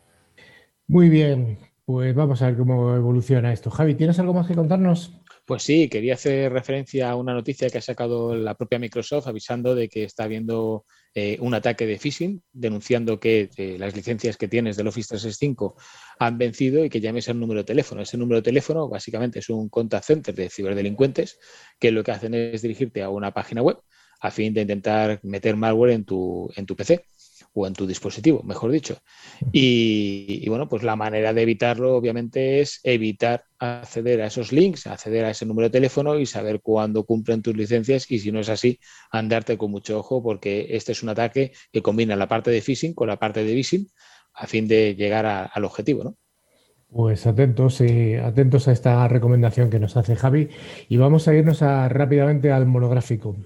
Muy bien, pues vamos a ver cómo evoluciona esto. Javi, ¿tienes algo más que contarnos? Pues sí, quería hacer referencia a una noticia que ha sacado la propia Microsoft avisando de que está habiendo eh, un ataque de phishing, denunciando que eh, las licencias que tienes del Office 365 han vencido y que llames a un número de teléfono. Ese número de teléfono básicamente es un contact center de ciberdelincuentes que lo que hacen es dirigirte a una página web a fin de intentar meter malware en tu, en tu PC o en tu dispositivo, mejor dicho. Y, bueno, pues la manera de evitarlo obviamente es evitar acceder a esos links, acceder a ese número de teléfono y saber cuándo cumplen tus licencias y si no es así, andarte con mucho ojo porque este es un ataque que combina la parte de phishing con la parte de phishing a fin de llegar al objetivo, ¿no? Pues atentos, eh, atentos a esta recomendación que nos hace Javi y vamos a irnos rápidamente al monográfico.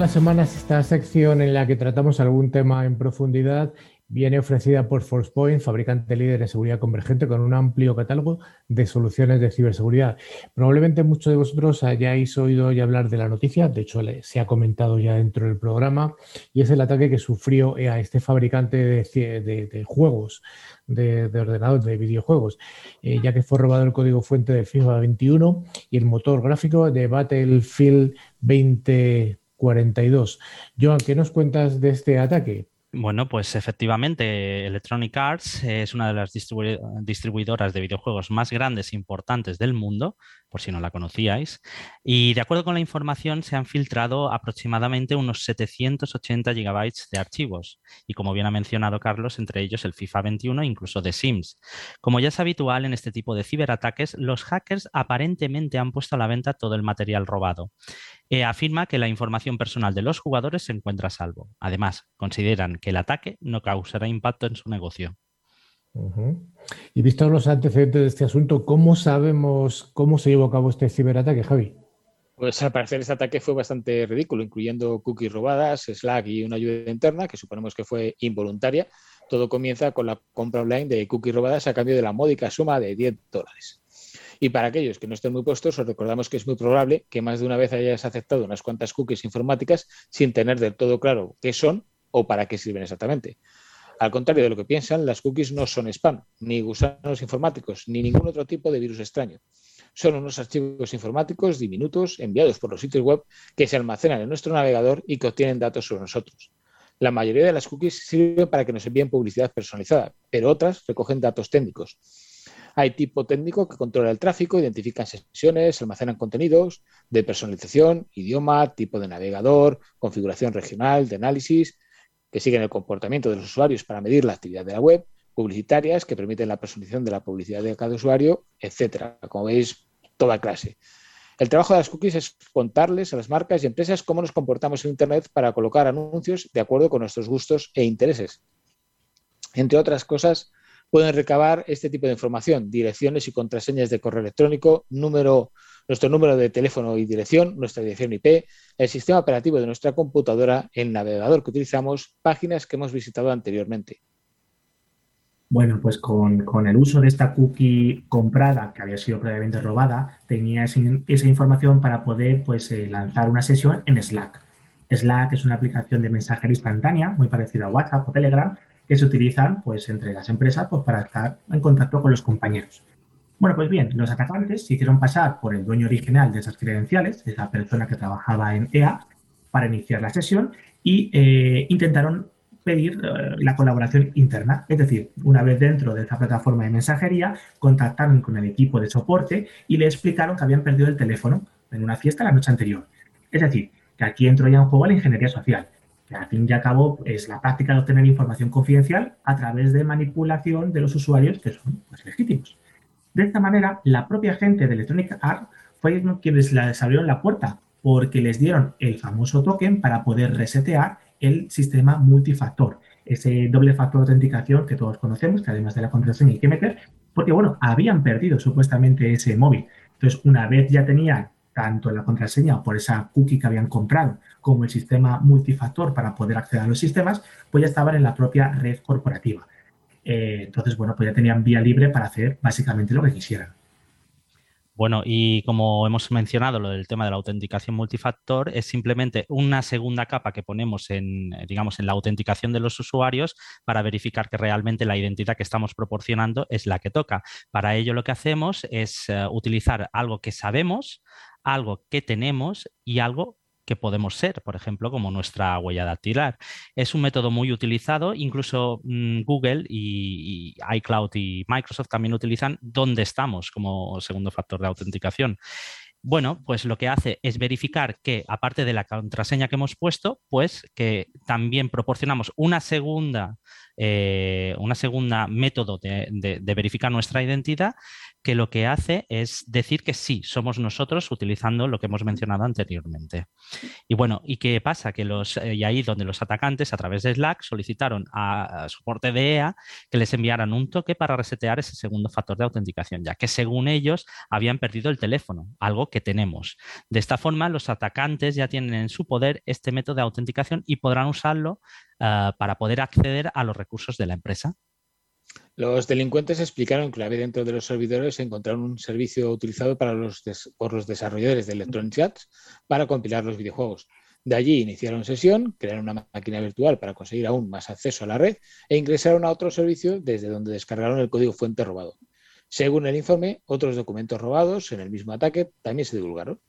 Las semanas, esta sección en la que tratamos algún tema en profundidad viene ofrecida por ForcePoint, fabricante líder de seguridad convergente, con un amplio catálogo de soluciones de ciberseguridad. Probablemente muchos de vosotros hayáis oído ya hablar de la noticia, de hecho se ha comentado ya dentro del programa, y es el ataque que sufrió a este fabricante de, juegos, de, ordenadores, de videojuegos, eh, ya que fue robado el código fuente de FIFA 21 y el motor gráfico de Battlefield 20. 42. Joan, ¿qué nos cuentas de este ataque? Bueno, pues efectivamente, Electronic Arts es una de las distribuidoras de videojuegos más grandes e importantes del mundo, por si no la conocíais, y de acuerdo con la información se han filtrado aproximadamente unos 780 gigabytes de archivos, y como bien ha mencionado Carlos, entre ellos el FIFA 21 e incluso The Sims. Como ya es habitual en este tipo de ciberataques, los hackers aparentemente han puesto a la venta todo el material robado. Eh, afirma que la información personal de los jugadores se encuentra a salvo. Además, consideran que el ataque no causará impacto en su negocio. Y visto los antecedentes de este asunto, ¿cómo sabemos cómo se llevó a cabo este ciberataque, Javi? Pues al parecer este ataque fue bastante ridículo, incluyendo cookies robadas, Slack y una ayuda interna, que suponemos que fue involuntaria. Todo comienza con la compra online de cookies robadas a cambio de la módica suma de 10 dólares. Y para aquellos que no estén muy puestos, os recordamos que es muy probable que más de una vez hayas aceptado unas cuantas cookies informáticas sin tener del todo claro qué son o para qué sirven exactamente. Al contrario de lo que piensan, las cookies no son spam, ni gusanos informáticos, ni ningún otro tipo de virus extraño. Son unos archivos informáticos diminutos enviados por los sitios web que se almacenan en nuestro navegador y que obtienen datos sobre nosotros. La mayoría de las cookies sirven para que nos envíen publicidad personalizada, pero otras recogen datos técnicos. Hay tipo técnico que controla el tráfico, identifican sesiones, almacenan contenidos de personalización, idioma, tipo de navegador, configuración regional, de análisis, que siguen el comportamiento de los usuarios para medir la actividad de la web, publicitarias que permiten la personalización de la publicidad de cada usuario, etcétera. Como veis, toda clase. El trabajo de las cookies es contarles a las marcas y empresas cómo nos comportamos en Internet para colocar anuncios de acuerdo con nuestros gustos e intereses. Entre otras cosas, pueden recabar este tipo de información, direcciones y contraseñas de correo electrónico, número, nuestro número de teléfono y dirección, nuestra dirección IP, el sistema operativo de nuestra computadora, el navegador que utilizamos, páginas que hemos visitado anteriormente. Bueno, pues con, el uso de esta cookie comprada, que había sido previamente robada, tenía esa información para poder pues, eh, lanzar una sesión en Slack. Slack es una aplicación de mensajería instantánea, muy parecida a WhatsApp o Telegram, que se utilizan pues, entre las empresas pues, para estar en contacto con los compañeros. Bueno, pues bien, los atacantes se hicieron pasar por el dueño original de esas credenciales, esa persona que trabajaba en EA, para iniciar la sesión y eh, intentaron pedir eh, la colaboración interna. Es decir, una vez dentro de esa plataforma de mensajería, contactaron con el equipo de soporte y le explicaron que habían perdido el teléfono en una fiesta la noche anterior. Es decir, que aquí entró ya en juego la ingeniería social que al fin y al cabo es la práctica de obtener información confidencial a través de manipulación de los usuarios que son pues, legítimos. De esta manera, la propia gente de Electronic Arts fue quienes les abrieron la puerta porque les dieron el famoso token para poder resetear el sistema multifactor, ese doble factor de autenticación que todos conocemos, que además de la contraseña hay que meter, porque bueno, habían perdido supuestamente ese móvil. Entonces, una vez ya tenían tanto la contraseña por esa cookie que habían comprado como el sistema multifactor para poder acceder a los sistemas, pues ya estaban en la propia red corporativa. Eh, entonces, bueno, pues ya tenían vía libre para hacer básicamente lo que quisieran. Bueno, y como hemos mencionado, lo del tema de la autenticación multifactor es simplemente una segunda capa que ponemos en, digamos, en la autenticación de los usuarios para verificar que realmente la identidad que estamos proporcionando es la que toca. Para ello lo que hacemos es eh, utilizar algo que sabemos, algo que tenemos y algo que podemos ser, por ejemplo, como nuestra huella dactilar. Es un método muy utilizado, incluso mm, Google y, iCloud y Microsoft también utilizan dónde estamos como segundo factor de autenticación. Bueno, pues lo que hace es verificar que, aparte de la contraseña que hemos puesto, pues que también proporcionamos una segunda, eh, una segunda método de verificar nuestra identidad que lo que hace es decir que sí, somos nosotros utilizando lo que hemos mencionado anteriormente. Y bueno, ¿y qué pasa? Que los, eh, y ahí donde los atacantes a través de Slack solicitaron a, soporte de EA que les enviaran un toque para resetear ese segundo factor de autenticación, ya que según ellos habían perdido el teléfono, algo que tenemos. De esta forma, los atacantes ya tienen en su poder este método de autenticación y podrán usarlo ah, para poder acceder a los recursos de la empresa. Los delincuentes explicaron que la vez dentro de los servidores encontraron un servicio utilizado para los por los desarrolladores de Electronic Arts para compilar los videojuegos. De allí iniciaron sesión, crearon una máquina virtual para conseguir aún más acceso a la red e ingresaron a otro servicio desde donde descargaron el código fuente robado. Según el informe, otros documentos robados en el mismo ataque también se divulgaron.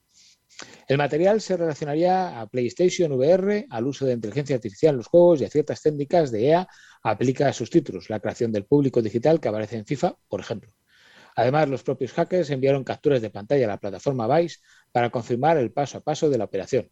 El material se relacionaría a PlayStation VR, al uso de inteligencia artificial en los juegos y a ciertas técnicas de EA aplica a sus títulos, la creación del público digital que aparece en FIFA, por ejemplo. Además, los propios hackers enviaron capturas de pantalla a la plataforma Vice para confirmar el paso a paso de la operación.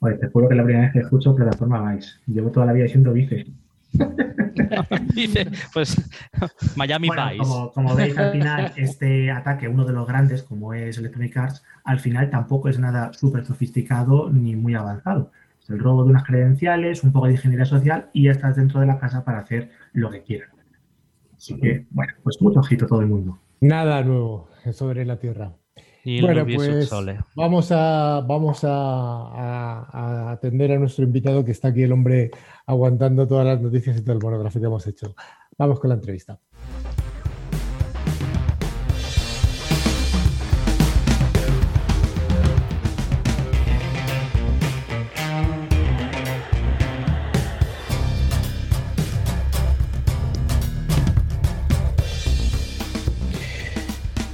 Oye, te juro que la primera vez que escucho plataforma Vice. Llevo toda la vida siendo Vice. [laughs] Dice, pues [laughs] Miami Vice. Como, como, veis, al final, este ataque, uno de los grandes, como es Electronic Arts, al final tampoco es nada súper sofisticado ni muy avanzado. El robo de unas credenciales, un poco de ingeniería social y ya estás dentro de la casa para hacer lo que quieras. Así que, bueno, pues mucho ojito todo el mundo. Nada nuevo sobre la Tierra. Y bueno, pues vamos a vamos a, a- a atender a nuestro invitado que está aquí el hombre aguantando todas las noticias y todo el monográfico que hemos hecho. Vamos con la entrevista.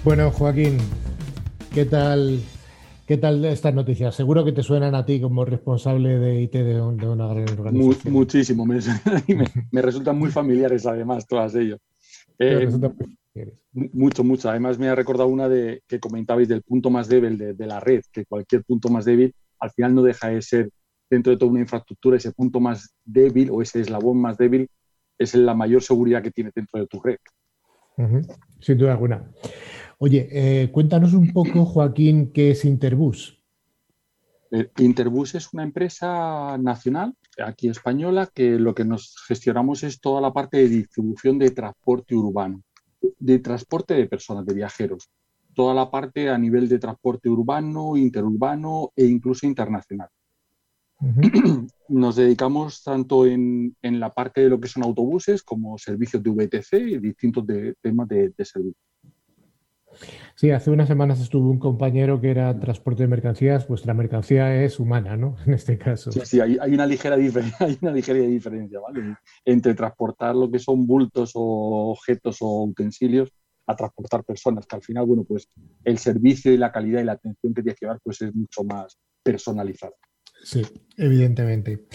Bueno, Joaquín, ¿qué tal, qué tal estas noticias? Seguro que te suenan a ti como responsable de IT de, un- de una gran organización. muchísimo. Me, [laughs] me- me resultan muy [laughs] familiares, además, todas ellas. Eh, mucho, mucho. Además, me ha recordado una de que comentabais del punto más débil de, de la red, que cualquier punto más débil al final no deja de ser, dentro de toda una infraestructura, ese punto más débil o ese eslabón más débil es la mayor seguridad que tiene dentro de tu red. Sin duda alguna. Oye, eh, cuéntanos un poco, Joaquín, qué es Interbus. Eh, Interbus es una empresa nacional, aquí española, que lo que nos gestionamos es toda la parte de distribución de transporte urbano, de transporte de personas, de viajeros, toda la parte a nivel de transporte urbano, interurbano e incluso internacional. Nos dedicamos tanto en, en la parte de lo que son autobuses como servicios de VTC y distintos de- temas de, de servicio. Sí, hace unas semanas estuvo un compañero que era transporte de mercancías. Vuestra mercancía es humana, ¿no? [laughs] En este caso. Sí, sí, hay, hay una ligera diferencia, [laughs] hay una ligera diferencia, ¿vale? Entre transportar lo que son bultos o objetos o utensilios a transportar personas, que al final, bueno, pues el servicio y la calidad y la atención que tienes que dar, pues es mucho más personalizada. Sí, evidentemente.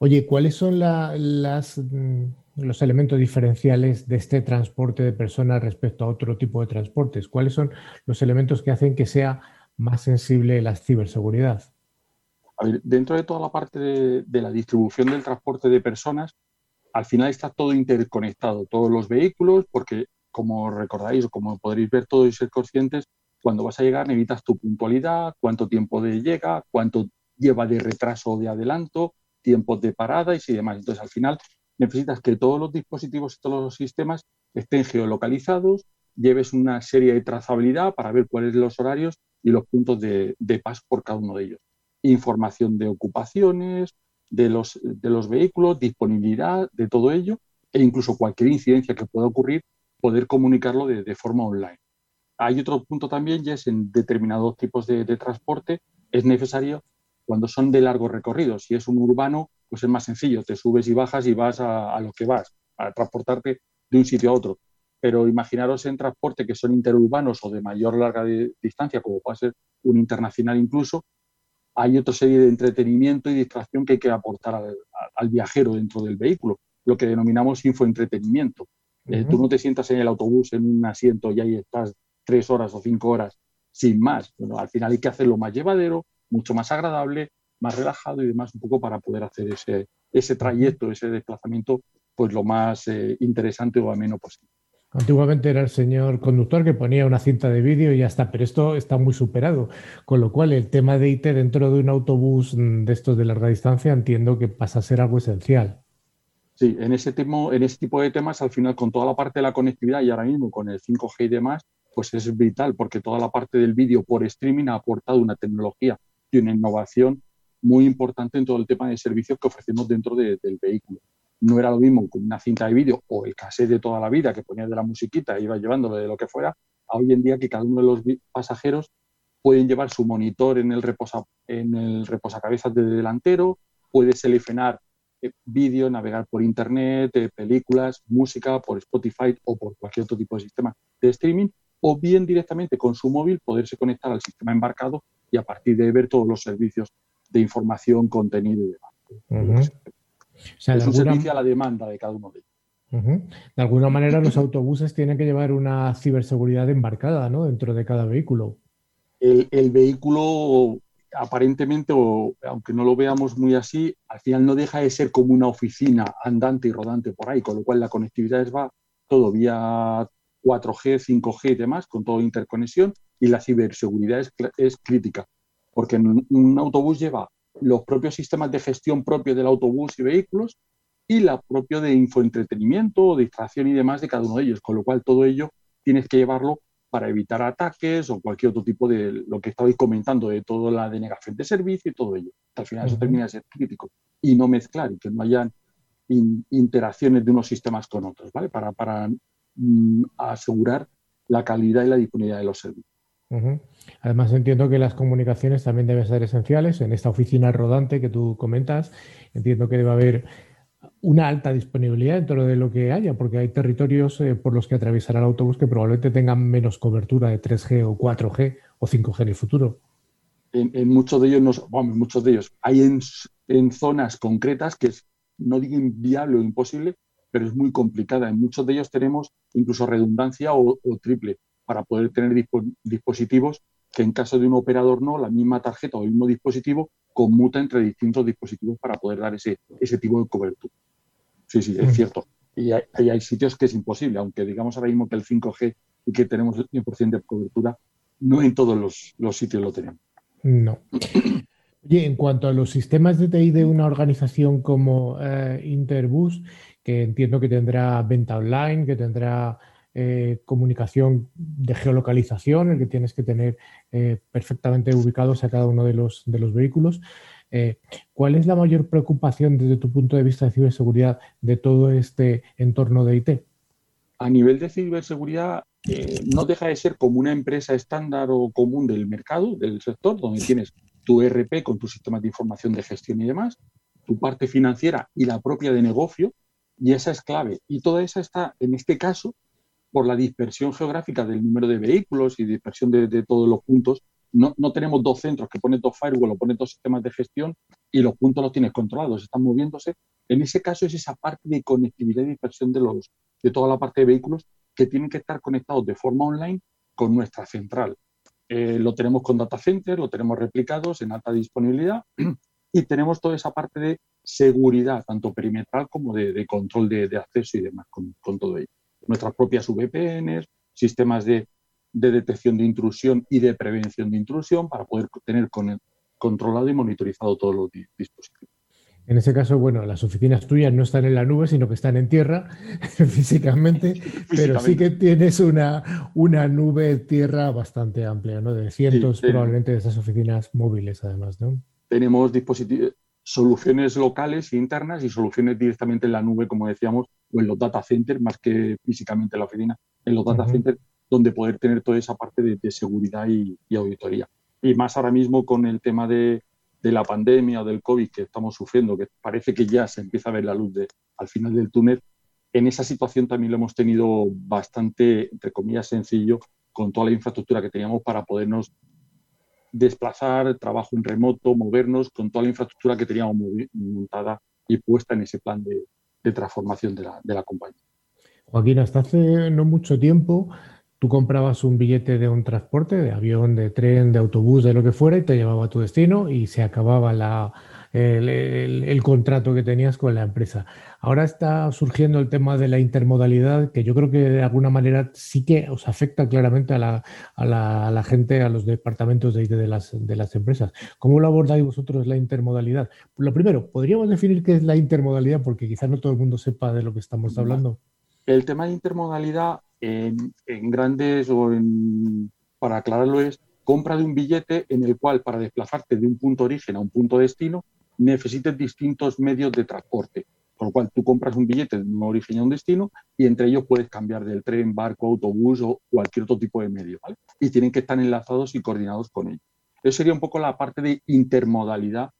Oye, ¿cuáles son la- las, mm, los elementos diferenciales de este transporte de personas respecto a otro tipo de transportes? ¿Cuáles son los elementos que hacen que sea más sensible la ciberseguridad? A ver, dentro de toda la parte de, la distribución del transporte de personas, al final está todo interconectado, todos los vehículos, porque como recordáis o como podréis ver todos y ser conscientes, cuando vas a llegar necesitas tu puntualidad, cuánto tiempo de llega, cuánto lleva de retraso o de adelanto, tiempos de parada y demás. Entonces, al final necesitas que todos los dispositivos y todos los sistemas estén geolocalizados, lleves una serie de trazabilidad para ver cuáles son los horarios y los puntos de, de paso por cada uno de ellos. Información de ocupaciones, de los, de los vehículos, disponibilidad de todo ello e incluso cualquier incidencia que pueda ocurrir, poder comunicarlo de, de forma online. Hay otro punto también, y es en determinados tipos de, de transporte, es necesario cuando son de largo recorrido. Si es un urbano, pues es más sencillo, te subes y bajas y vas a, a lo que vas, a transportarte de un sitio a otro. Pero imaginaros en transporte que son interurbanos o de mayor larga de- distancia, como puede ser un internacional incluso, hay otra serie de entretenimiento y distracción que hay que aportar al, al viajero dentro del vehículo, lo que denominamos infoentretenimiento. Eh, Ujú. tú no te sientas en el autobús en un asiento y ahí estás tres horas o cinco horas sin más. Bueno, al final hay que hacerlo más llevadero, mucho más agradable, más relajado y demás, un poco para poder hacer ese, ese trayecto, ese desplazamiento, pues lo más eh, interesante o ameno posible. Antiguamente era el señor conductor que ponía una cinta de vídeo y ya está, pero esto está muy superado. Con lo cual, el tema de IT dentro de un autobús mm, de estos de larga distancia entiendo que pasa a ser algo esencial. Sí, en ese, tipo, en ese tipo de temas, al final, con toda la parte de la conectividad y ahora mismo con el 5G y demás, pues es vital porque toda la parte del vídeo por streaming ha aportado una tecnología y una innovación muy importante en todo el tema de servicios que ofrecemos dentro de- del vehículo. No era lo mismo con una cinta de vídeo o el cassette de toda la vida que ponías de la musiquita e ibas llevándolo de lo que fuera, hoy en día que cada uno de los pasajeros pueden llevar su monitor en el, reposa, en el reposacabezas de delantero, puede seleccionar eh, vídeo, navegar por internet, eh, películas, música, por Spotify o por cualquier otro tipo de sistema de streaming, o bien directamente con su móvil poderse conectar al sistema embarcado y a partir de ver todos los servicios de información, contenido y demás. es un servicio a la demanda de cada uno de ellos. De alguna manera los autobuses tienen que llevar una ciberseguridad embarcada ¿no? dentro de cada vehículo. El, el, vehículo aparentemente, o aunque no lo veamos muy así, al final no deja de ser como una oficina andante y rodante por ahí, con lo cual la conectividad va todo vía 4G, 5G y demás, con toda interconexión, y la ciberseguridad es, crítica, porque un autobús lleva los propios sistemas de gestión propios del autobús y vehículos y la propia de infoentretenimiento, distracción y demás de cada uno de ellos, con lo cual todo ello tienes que llevarlo para evitar ataques o cualquier otro tipo de lo que estabais comentando, de toda la denegación de servicio y todo ello. Al final eso termina de ser crítico y no mezclar y que no hayan interacciones de unos sistemas con otros, ¿vale? Para, para mm, asegurar la calidad y la disponibilidad de los servicios. Además, entiendo que las comunicaciones también deben ser esenciales. En esta oficina rodante que tú comentas, entiendo que debe haber una alta disponibilidad dentro de lo que haya, porque hay territorios eh, por los que atravesará el autobús que probablemente tengan menos cobertura de 3G o 4G o 5G en el futuro. En, muchos de ellos, no, muchos de ellos, hay en, zonas concretas que es, no digo inviable o imposible, pero es muy complicada. En muchos de ellos tenemos incluso redundancia o triple para poder tener dispositivos que en caso de un operador no, la misma tarjeta o el mismo dispositivo conmuta entre distintos dispositivos para poder dar ese, ese tipo de cobertura. Sí, sí, es mm. cierto. Y hay, hay, sitios que es imposible, aunque digamos ahora mismo que el 5G y que tenemos el 100% de cobertura, no en todos los, los sitios lo tenemos. No. [clears throat] Oye, en cuanto a los sistemas de TI de una organización como eh, Interbus, que entiendo que tendrá venta online, que tendrá eh, comunicación de geolocalización, el que tienes que tener eh, perfectamente ubicados a cada uno de los, de los vehículos. Eh, ¿Cuál es la mayor preocupación desde tu punto de vista de ciberseguridad de todo este entorno de IT? A nivel de ciberseguridad, no deja de ser como una empresa estándar o común del mercado, del sector, donde tienes tu ERP con tus sistemas de información de gestión y demás, tu parte financiera y la propia de negocio, y esa es clave. Y toda esa está, en este caso, por la dispersión geográfica del número de vehículos y dispersión de, todos los puntos, no, tenemos dos centros que ponen dos firewall o ponen dos sistemas de gestión y los puntos los tienes controlados, están moviéndose. En ese caso es esa parte de conectividad y dispersión de, los, de toda la parte de vehículos que tienen que estar conectados de forma online con nuestra central. Eh, lo tenemos con data centers, lo tenemos replicados en alta disponibilidad y tenemos toda esa parte de seguridad, tanto perimetral como de, control de, acceso y demás con todo ello nuestras propias VPNs, sistemas de, detección de intrusión y de prevención de intrusión para poder tener con controlado y monitorizado todos los dispositivos. En ese caso, bueno, las oficinas tuyas no están en la nube, sino que están en tierra [laughs] [laughs] físicamente, pero sí que tienes una, una nube tierra bastante amplia, ¿no? De cientos probablemente de esas oficinas móviles, además, ¿no? Tenemos dispositivos, soluciones locales e internas y soluciones directamente en la nube, como decíamos, o en los data centers, más que físicamente en la oficina, en los data centers, donde poder tener toda esa parte de, seguridad y, auditoría. Y más ahora mismo con el tema de, la pandemia o del COVID que estamos sufriendo, que parece que ya se empieza a ver la luz de, al final del túnel, en esa situación también lo hemos tenido bastante, entre comillas, sencillo con toda la infraestructura que teníamos para podernos desplazar, trabajo en remoto, movernos con toda la infraestructura que teníamos montada y puesta en ese plan de, transformación de la, de la compañía. Joaquín, hasta hace no mucho tiempo tú comprabas un billete de un transporte, de avión, de tren, de autobús, de lo que fuera, y te llevaba a tu destino y se acababa la, el, contrato que tenías con la empresa. Ahora está surgiendo el tema de la intermodalidad, que yo creo que de alguna manera sí que os afecta claramente a la, gente, a los departamentos de de las, de las empresas. ¿Cómo lo abordáis vosotros la intermodalidad? Lo primero, ¿podríamos definir qué es la intermodalidad? Porque quizás no todo el mundo sepa de lo que estamos hablando. El tema de intermodalidad en, grandes o en, para aclararlo es compra de un billete en el cual para desplazarte de un punto origen a un punto destino necesites distintos medios de transporte. Con lo cual tú compras un billete de un origen a un destino y entre ellos puedes cambiar del tren, barco, autobús o cualquier otro tipo de medio. Y tienen que estar enlazados y coordinados con ellos. Eso sería un poco la parte de intermodalidad,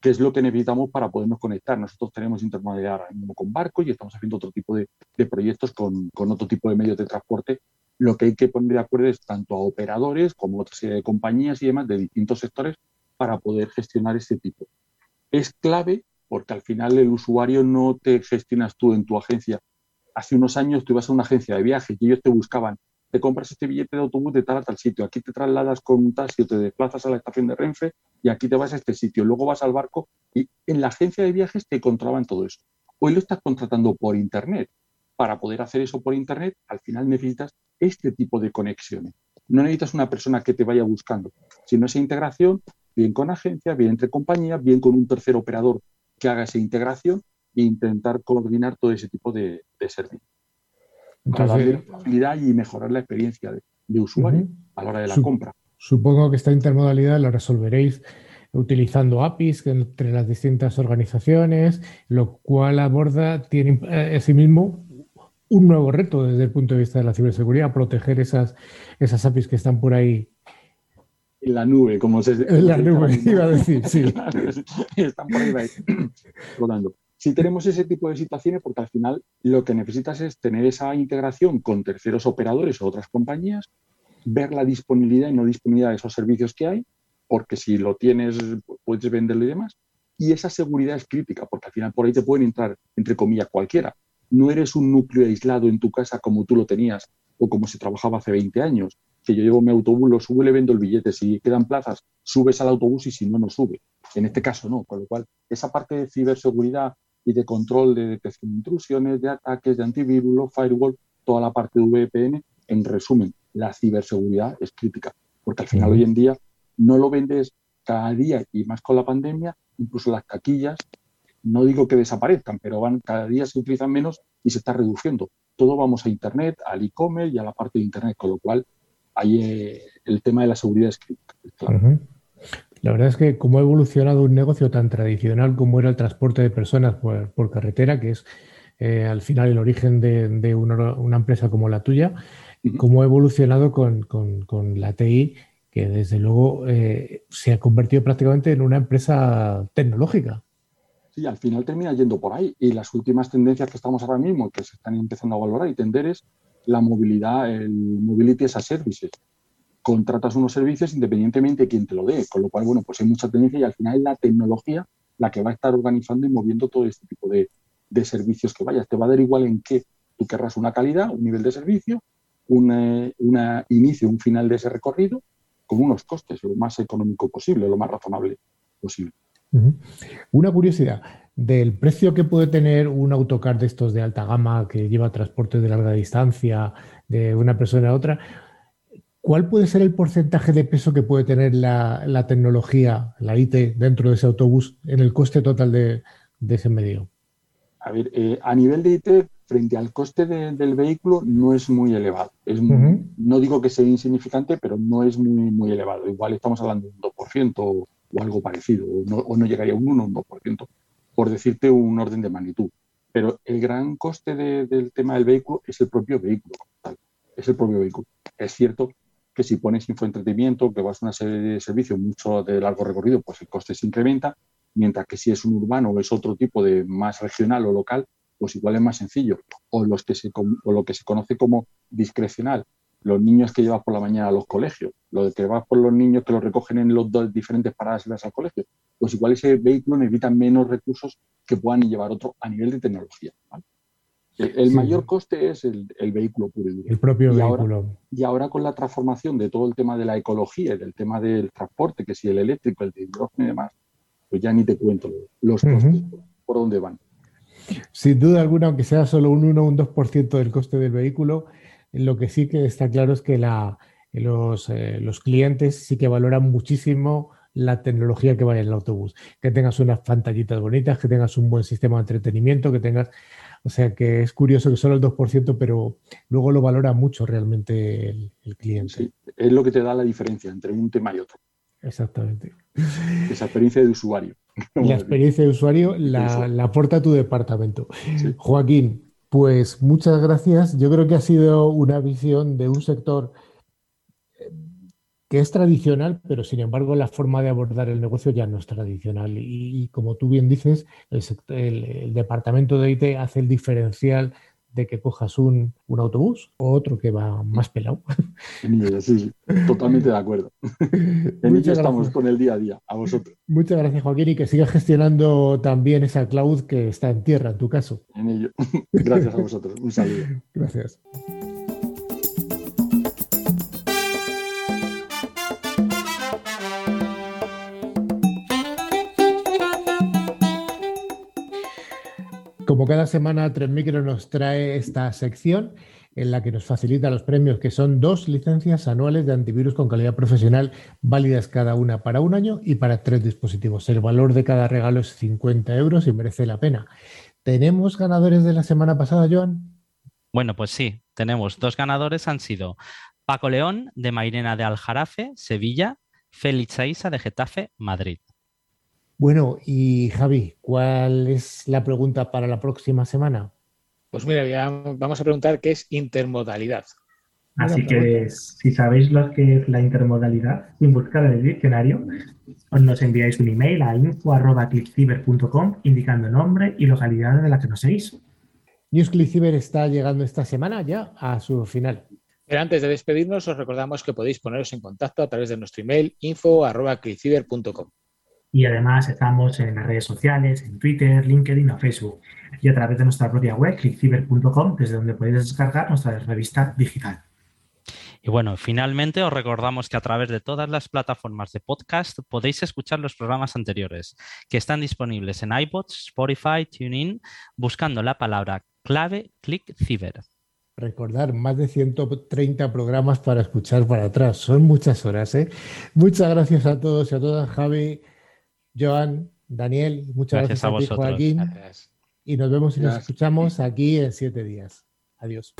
que es lo que necesitamos para podernos conectar. Nosotros tenemos intermodalidad ahora mismo con barco y estamos haciendo otro tipo de, proyectos con, con, otro tipo de medios de transporte Lo que hay que poner de acuerdo es tanto a operadores como a otra serie de compañías y demás de distintos sectores para poder gestionar este tipo. Es clave porque al final el usuario no te gestionas tú en tu agencia. Hace unos años tú ibas a una agencia de viajes y ellos te buscaban, te compras este billete de autobús de tal a tal sitio, aquí te trasladas con un taxi o te desplazas a la estación de Renfe y aquí te vas a este sitio, luego vas al barco y en la agencia de viajes te controlaban todo eso. Hoy lo estás contratando por Internet. Para poder hacer eso por Internet, al final necesitas este tipo de conexiones. No necesitas una persona que te vaya buscando, sino esa integración bien con agencias, bien entre compañías, bien con un tercer operador que haga esa integración e intentar coordinar todo ese tipo de, servicios. para darle facilidad y mejorar la experiencia de, usuario a la hora de la compra. Supongo que esta intermodalidad la resolveréis utilizando APIs entre las distintas organizaciones, lo cual aborda, tiene eh, mismo un nuevo reto desde el punto de vista de la ciberseguridad, proteger esas, esas APIs que están por ahí en la nube, como se En la nube, iba a decir, sí. [laughs] Están por ahí rodando. Si tenemos ese tipo de situaciones, porque al final lo que necesitas es tener esa integración con terceros operadores o otras compañías, ver la disponibilidad y no disponibilidad de esos servicios que hay, porque si lo tienes, puedes venderlo y demás. Y esa seguridad es crítica, porque al final por ahí te pueden entrar, entre comillas, cualquiera. No eres un núcleo aislado en tu casa como tú lo tenías o como se trabajaba hace 20 años, que yo llevo mi autobús, lo subo y le vendo el billete. Si quedan plazas, subes al autobús y si no, no sube. En este caso no. Con lo cual, esa parte de ciberseguridad y de control de detección de intrusiones, de ataques, de antivirus, firewall, toda la parte de VPN, en resumen, la ciberseguridad es crítica. Porque al final, hoy en día, no lo vendes cada día y más con la pandemia, incluso las caquillas, no digo que desaparezcan, pero van cada día se utilizan menos y se está reduciendo. Todo vamos a Internet, al e-commerce y a la parte de Internet, con lo cual ahí eh, el tema de la seguridad es crítico. La verdad es que como ha evolucionado un negocio tan tradicional como era el transporte de personas por, carretera, que es eh, al final el origen de, una, empresa como la tuya, cómo ha evolucionado con, la TI, que desde luego eh, se ha convertido prácticamente en una empresa tecnológica. Sí, al final termina yendo por ahí. Y las últimas tendencias que estamos ahora mismo, que se están empezando a valorar y tender es la movilidad, el mobility as a services. Contratas unos servicios independientemente de quién te lo dé, con lo cual, bueno, pues hay mucha tendencia y al final es la tecnología la que va a estar organizando y moviendo todo este tipo de, servicios que vayas. Te va a dar igual en qué tú querrás una calidad, un nivel de servicio, un una inicio, un final de ese recorrido, con unos costes lo más económico posible, lo más razonable posible. Una curiosidad, del precio que puede tener un autocar de estos de alta gama que lleva transporte de larga distancia de una persona a otra, ¿cuál puede ser el porcentaje de peso que puede tener la, tecnología, la IT, dentro de ese autobús en el coste total de, ese medio? A ver, eh, a nivel de IT, frente al coste del vehículo, no es muy elevado. Es No digo que sea insignificante, pero no es muy, muy elevado. Igual estamos hablando de un 2% o, algo parecido, o no, o no llegaría a un 1 o un 2% por decirte un orden de magnitud. Pero el gran coste del tema del vehículo es el propio vehículo, es el propio vehículo. Es cierto que si pones infoentretenimiento, que vas a una serie de servicios mucho de largo recorrido, pues el coste se incrementa, mientras que si es un urbano o es otro tipo de más regional o local, pues igual es más sencillo. O, los que se, o lo que se conoce como discrecional, los niños que llevas por la mañana a los colegios, lo que vas por los niños que los recogen en los dos diferentes paradas y vas al colegio, pues igual ese vehículo necesita menos recursos que puedan llevar otro a nivel de tecnología. El, mayor coste es el, vehículo puro y duro. El propio vehículo. y ahora con la transformación de todo el tema de la ecología y del tema del transporte, que si el eléctrico, el de hidrógeno y demás, pues ya ni te cuento los costes por, dónde van. Sin duda alguna, aunque sea solo un 1 o un 2% del coste del vehículo, lo que sí que está claro es que la, los, eh, los clientes sí que valoran muchísimo la tecnología que vaya en el autobús. Que tengas unas pantallitas bonitas, que tengas un buen sistema de entretenimiento, que tengas... O sea que es curioso que solo el 2%, pero luego lo valora mucho realmente el, cliente. Sí, es lo que te da la diferencia entre un tema y otro. Exactamente. Esa experiencia de usuario. [laughs] La experiencia de usuario la, aporta tu departamento. Joaquín, pues muchas gracias. Yo creo que ha sido una visión de un sector que es tradicional, pero sin embargo la forma de abordar el negocio ya no es tradicional. Y, como tú bien dices, el, departamento de IT hace el diferencial de que cojas un, autobús o otro que va más pelado. Sí, totalmente de acuerdo. [laughs] En ello estamos con el día a día, a vosotros. Muchas gracias, Joaquín, y que sigas gestionando también esa cloud que está en tierra, en tu caso. En ello. [laughs] Gracias a vosotros. Un saludo. Gracias. Como cada semana, Tres Micro nos trae esta sección en la que nos facilita los premios, que son dos licencias anuales de antivirus con calidad profesional, válidas cada una para un año y para tres dispositivos. El valor de cada regalo es 50 euros y merece la pena. ¿Tenemos ganadores de la semana pasada, Joan? Bueno, pues sí, tenemos dos ganadores, han sido Paco León de Mairena de Aljarafe, Sevilla, Félix Aiza de Getafe, Madrid. Bueno, y Javi, ¿cuál es la pregunta para la próxima semana? Pues mira, vamos a preguntar qué es intermodalidad. Así que si sabéis lo que es la intermodalidad, sin buscar en el diccionario, os nos enviáis un email a info.clickciber.com indicando nombre y localidad de la que nos seguís. NewsClickCiber está llegando esta semana ya a su final. Pero antes de despedirnos, os recordamos que podéis poneros en contacto a través de nuestro email info.clickciber.com. Y además estamos en las redes sociales, en Twitter, LinkedIn o Facebook. Y a través de nuestra propia web, clickciber.com, desde donde podéis descargar nuestra revista digital. Y bueno, finalmente os recordamos que a través de todas las plataformas de podcast podéis escuchar los programas anteriores, que están disponibles en iPods, Spotify, TuneIn, buscando la palabra clave ClickCiber. Recordar, más de 130 programas para escuchar para atrás. Son muchas horas, ¿eh? Muchas gracias a todos y a todas, Javi. Joan, Daniel, muchas gracias, a, ti, Joaquín. Y nos vemos y nos escuchamos aquí en siete días. Adiós.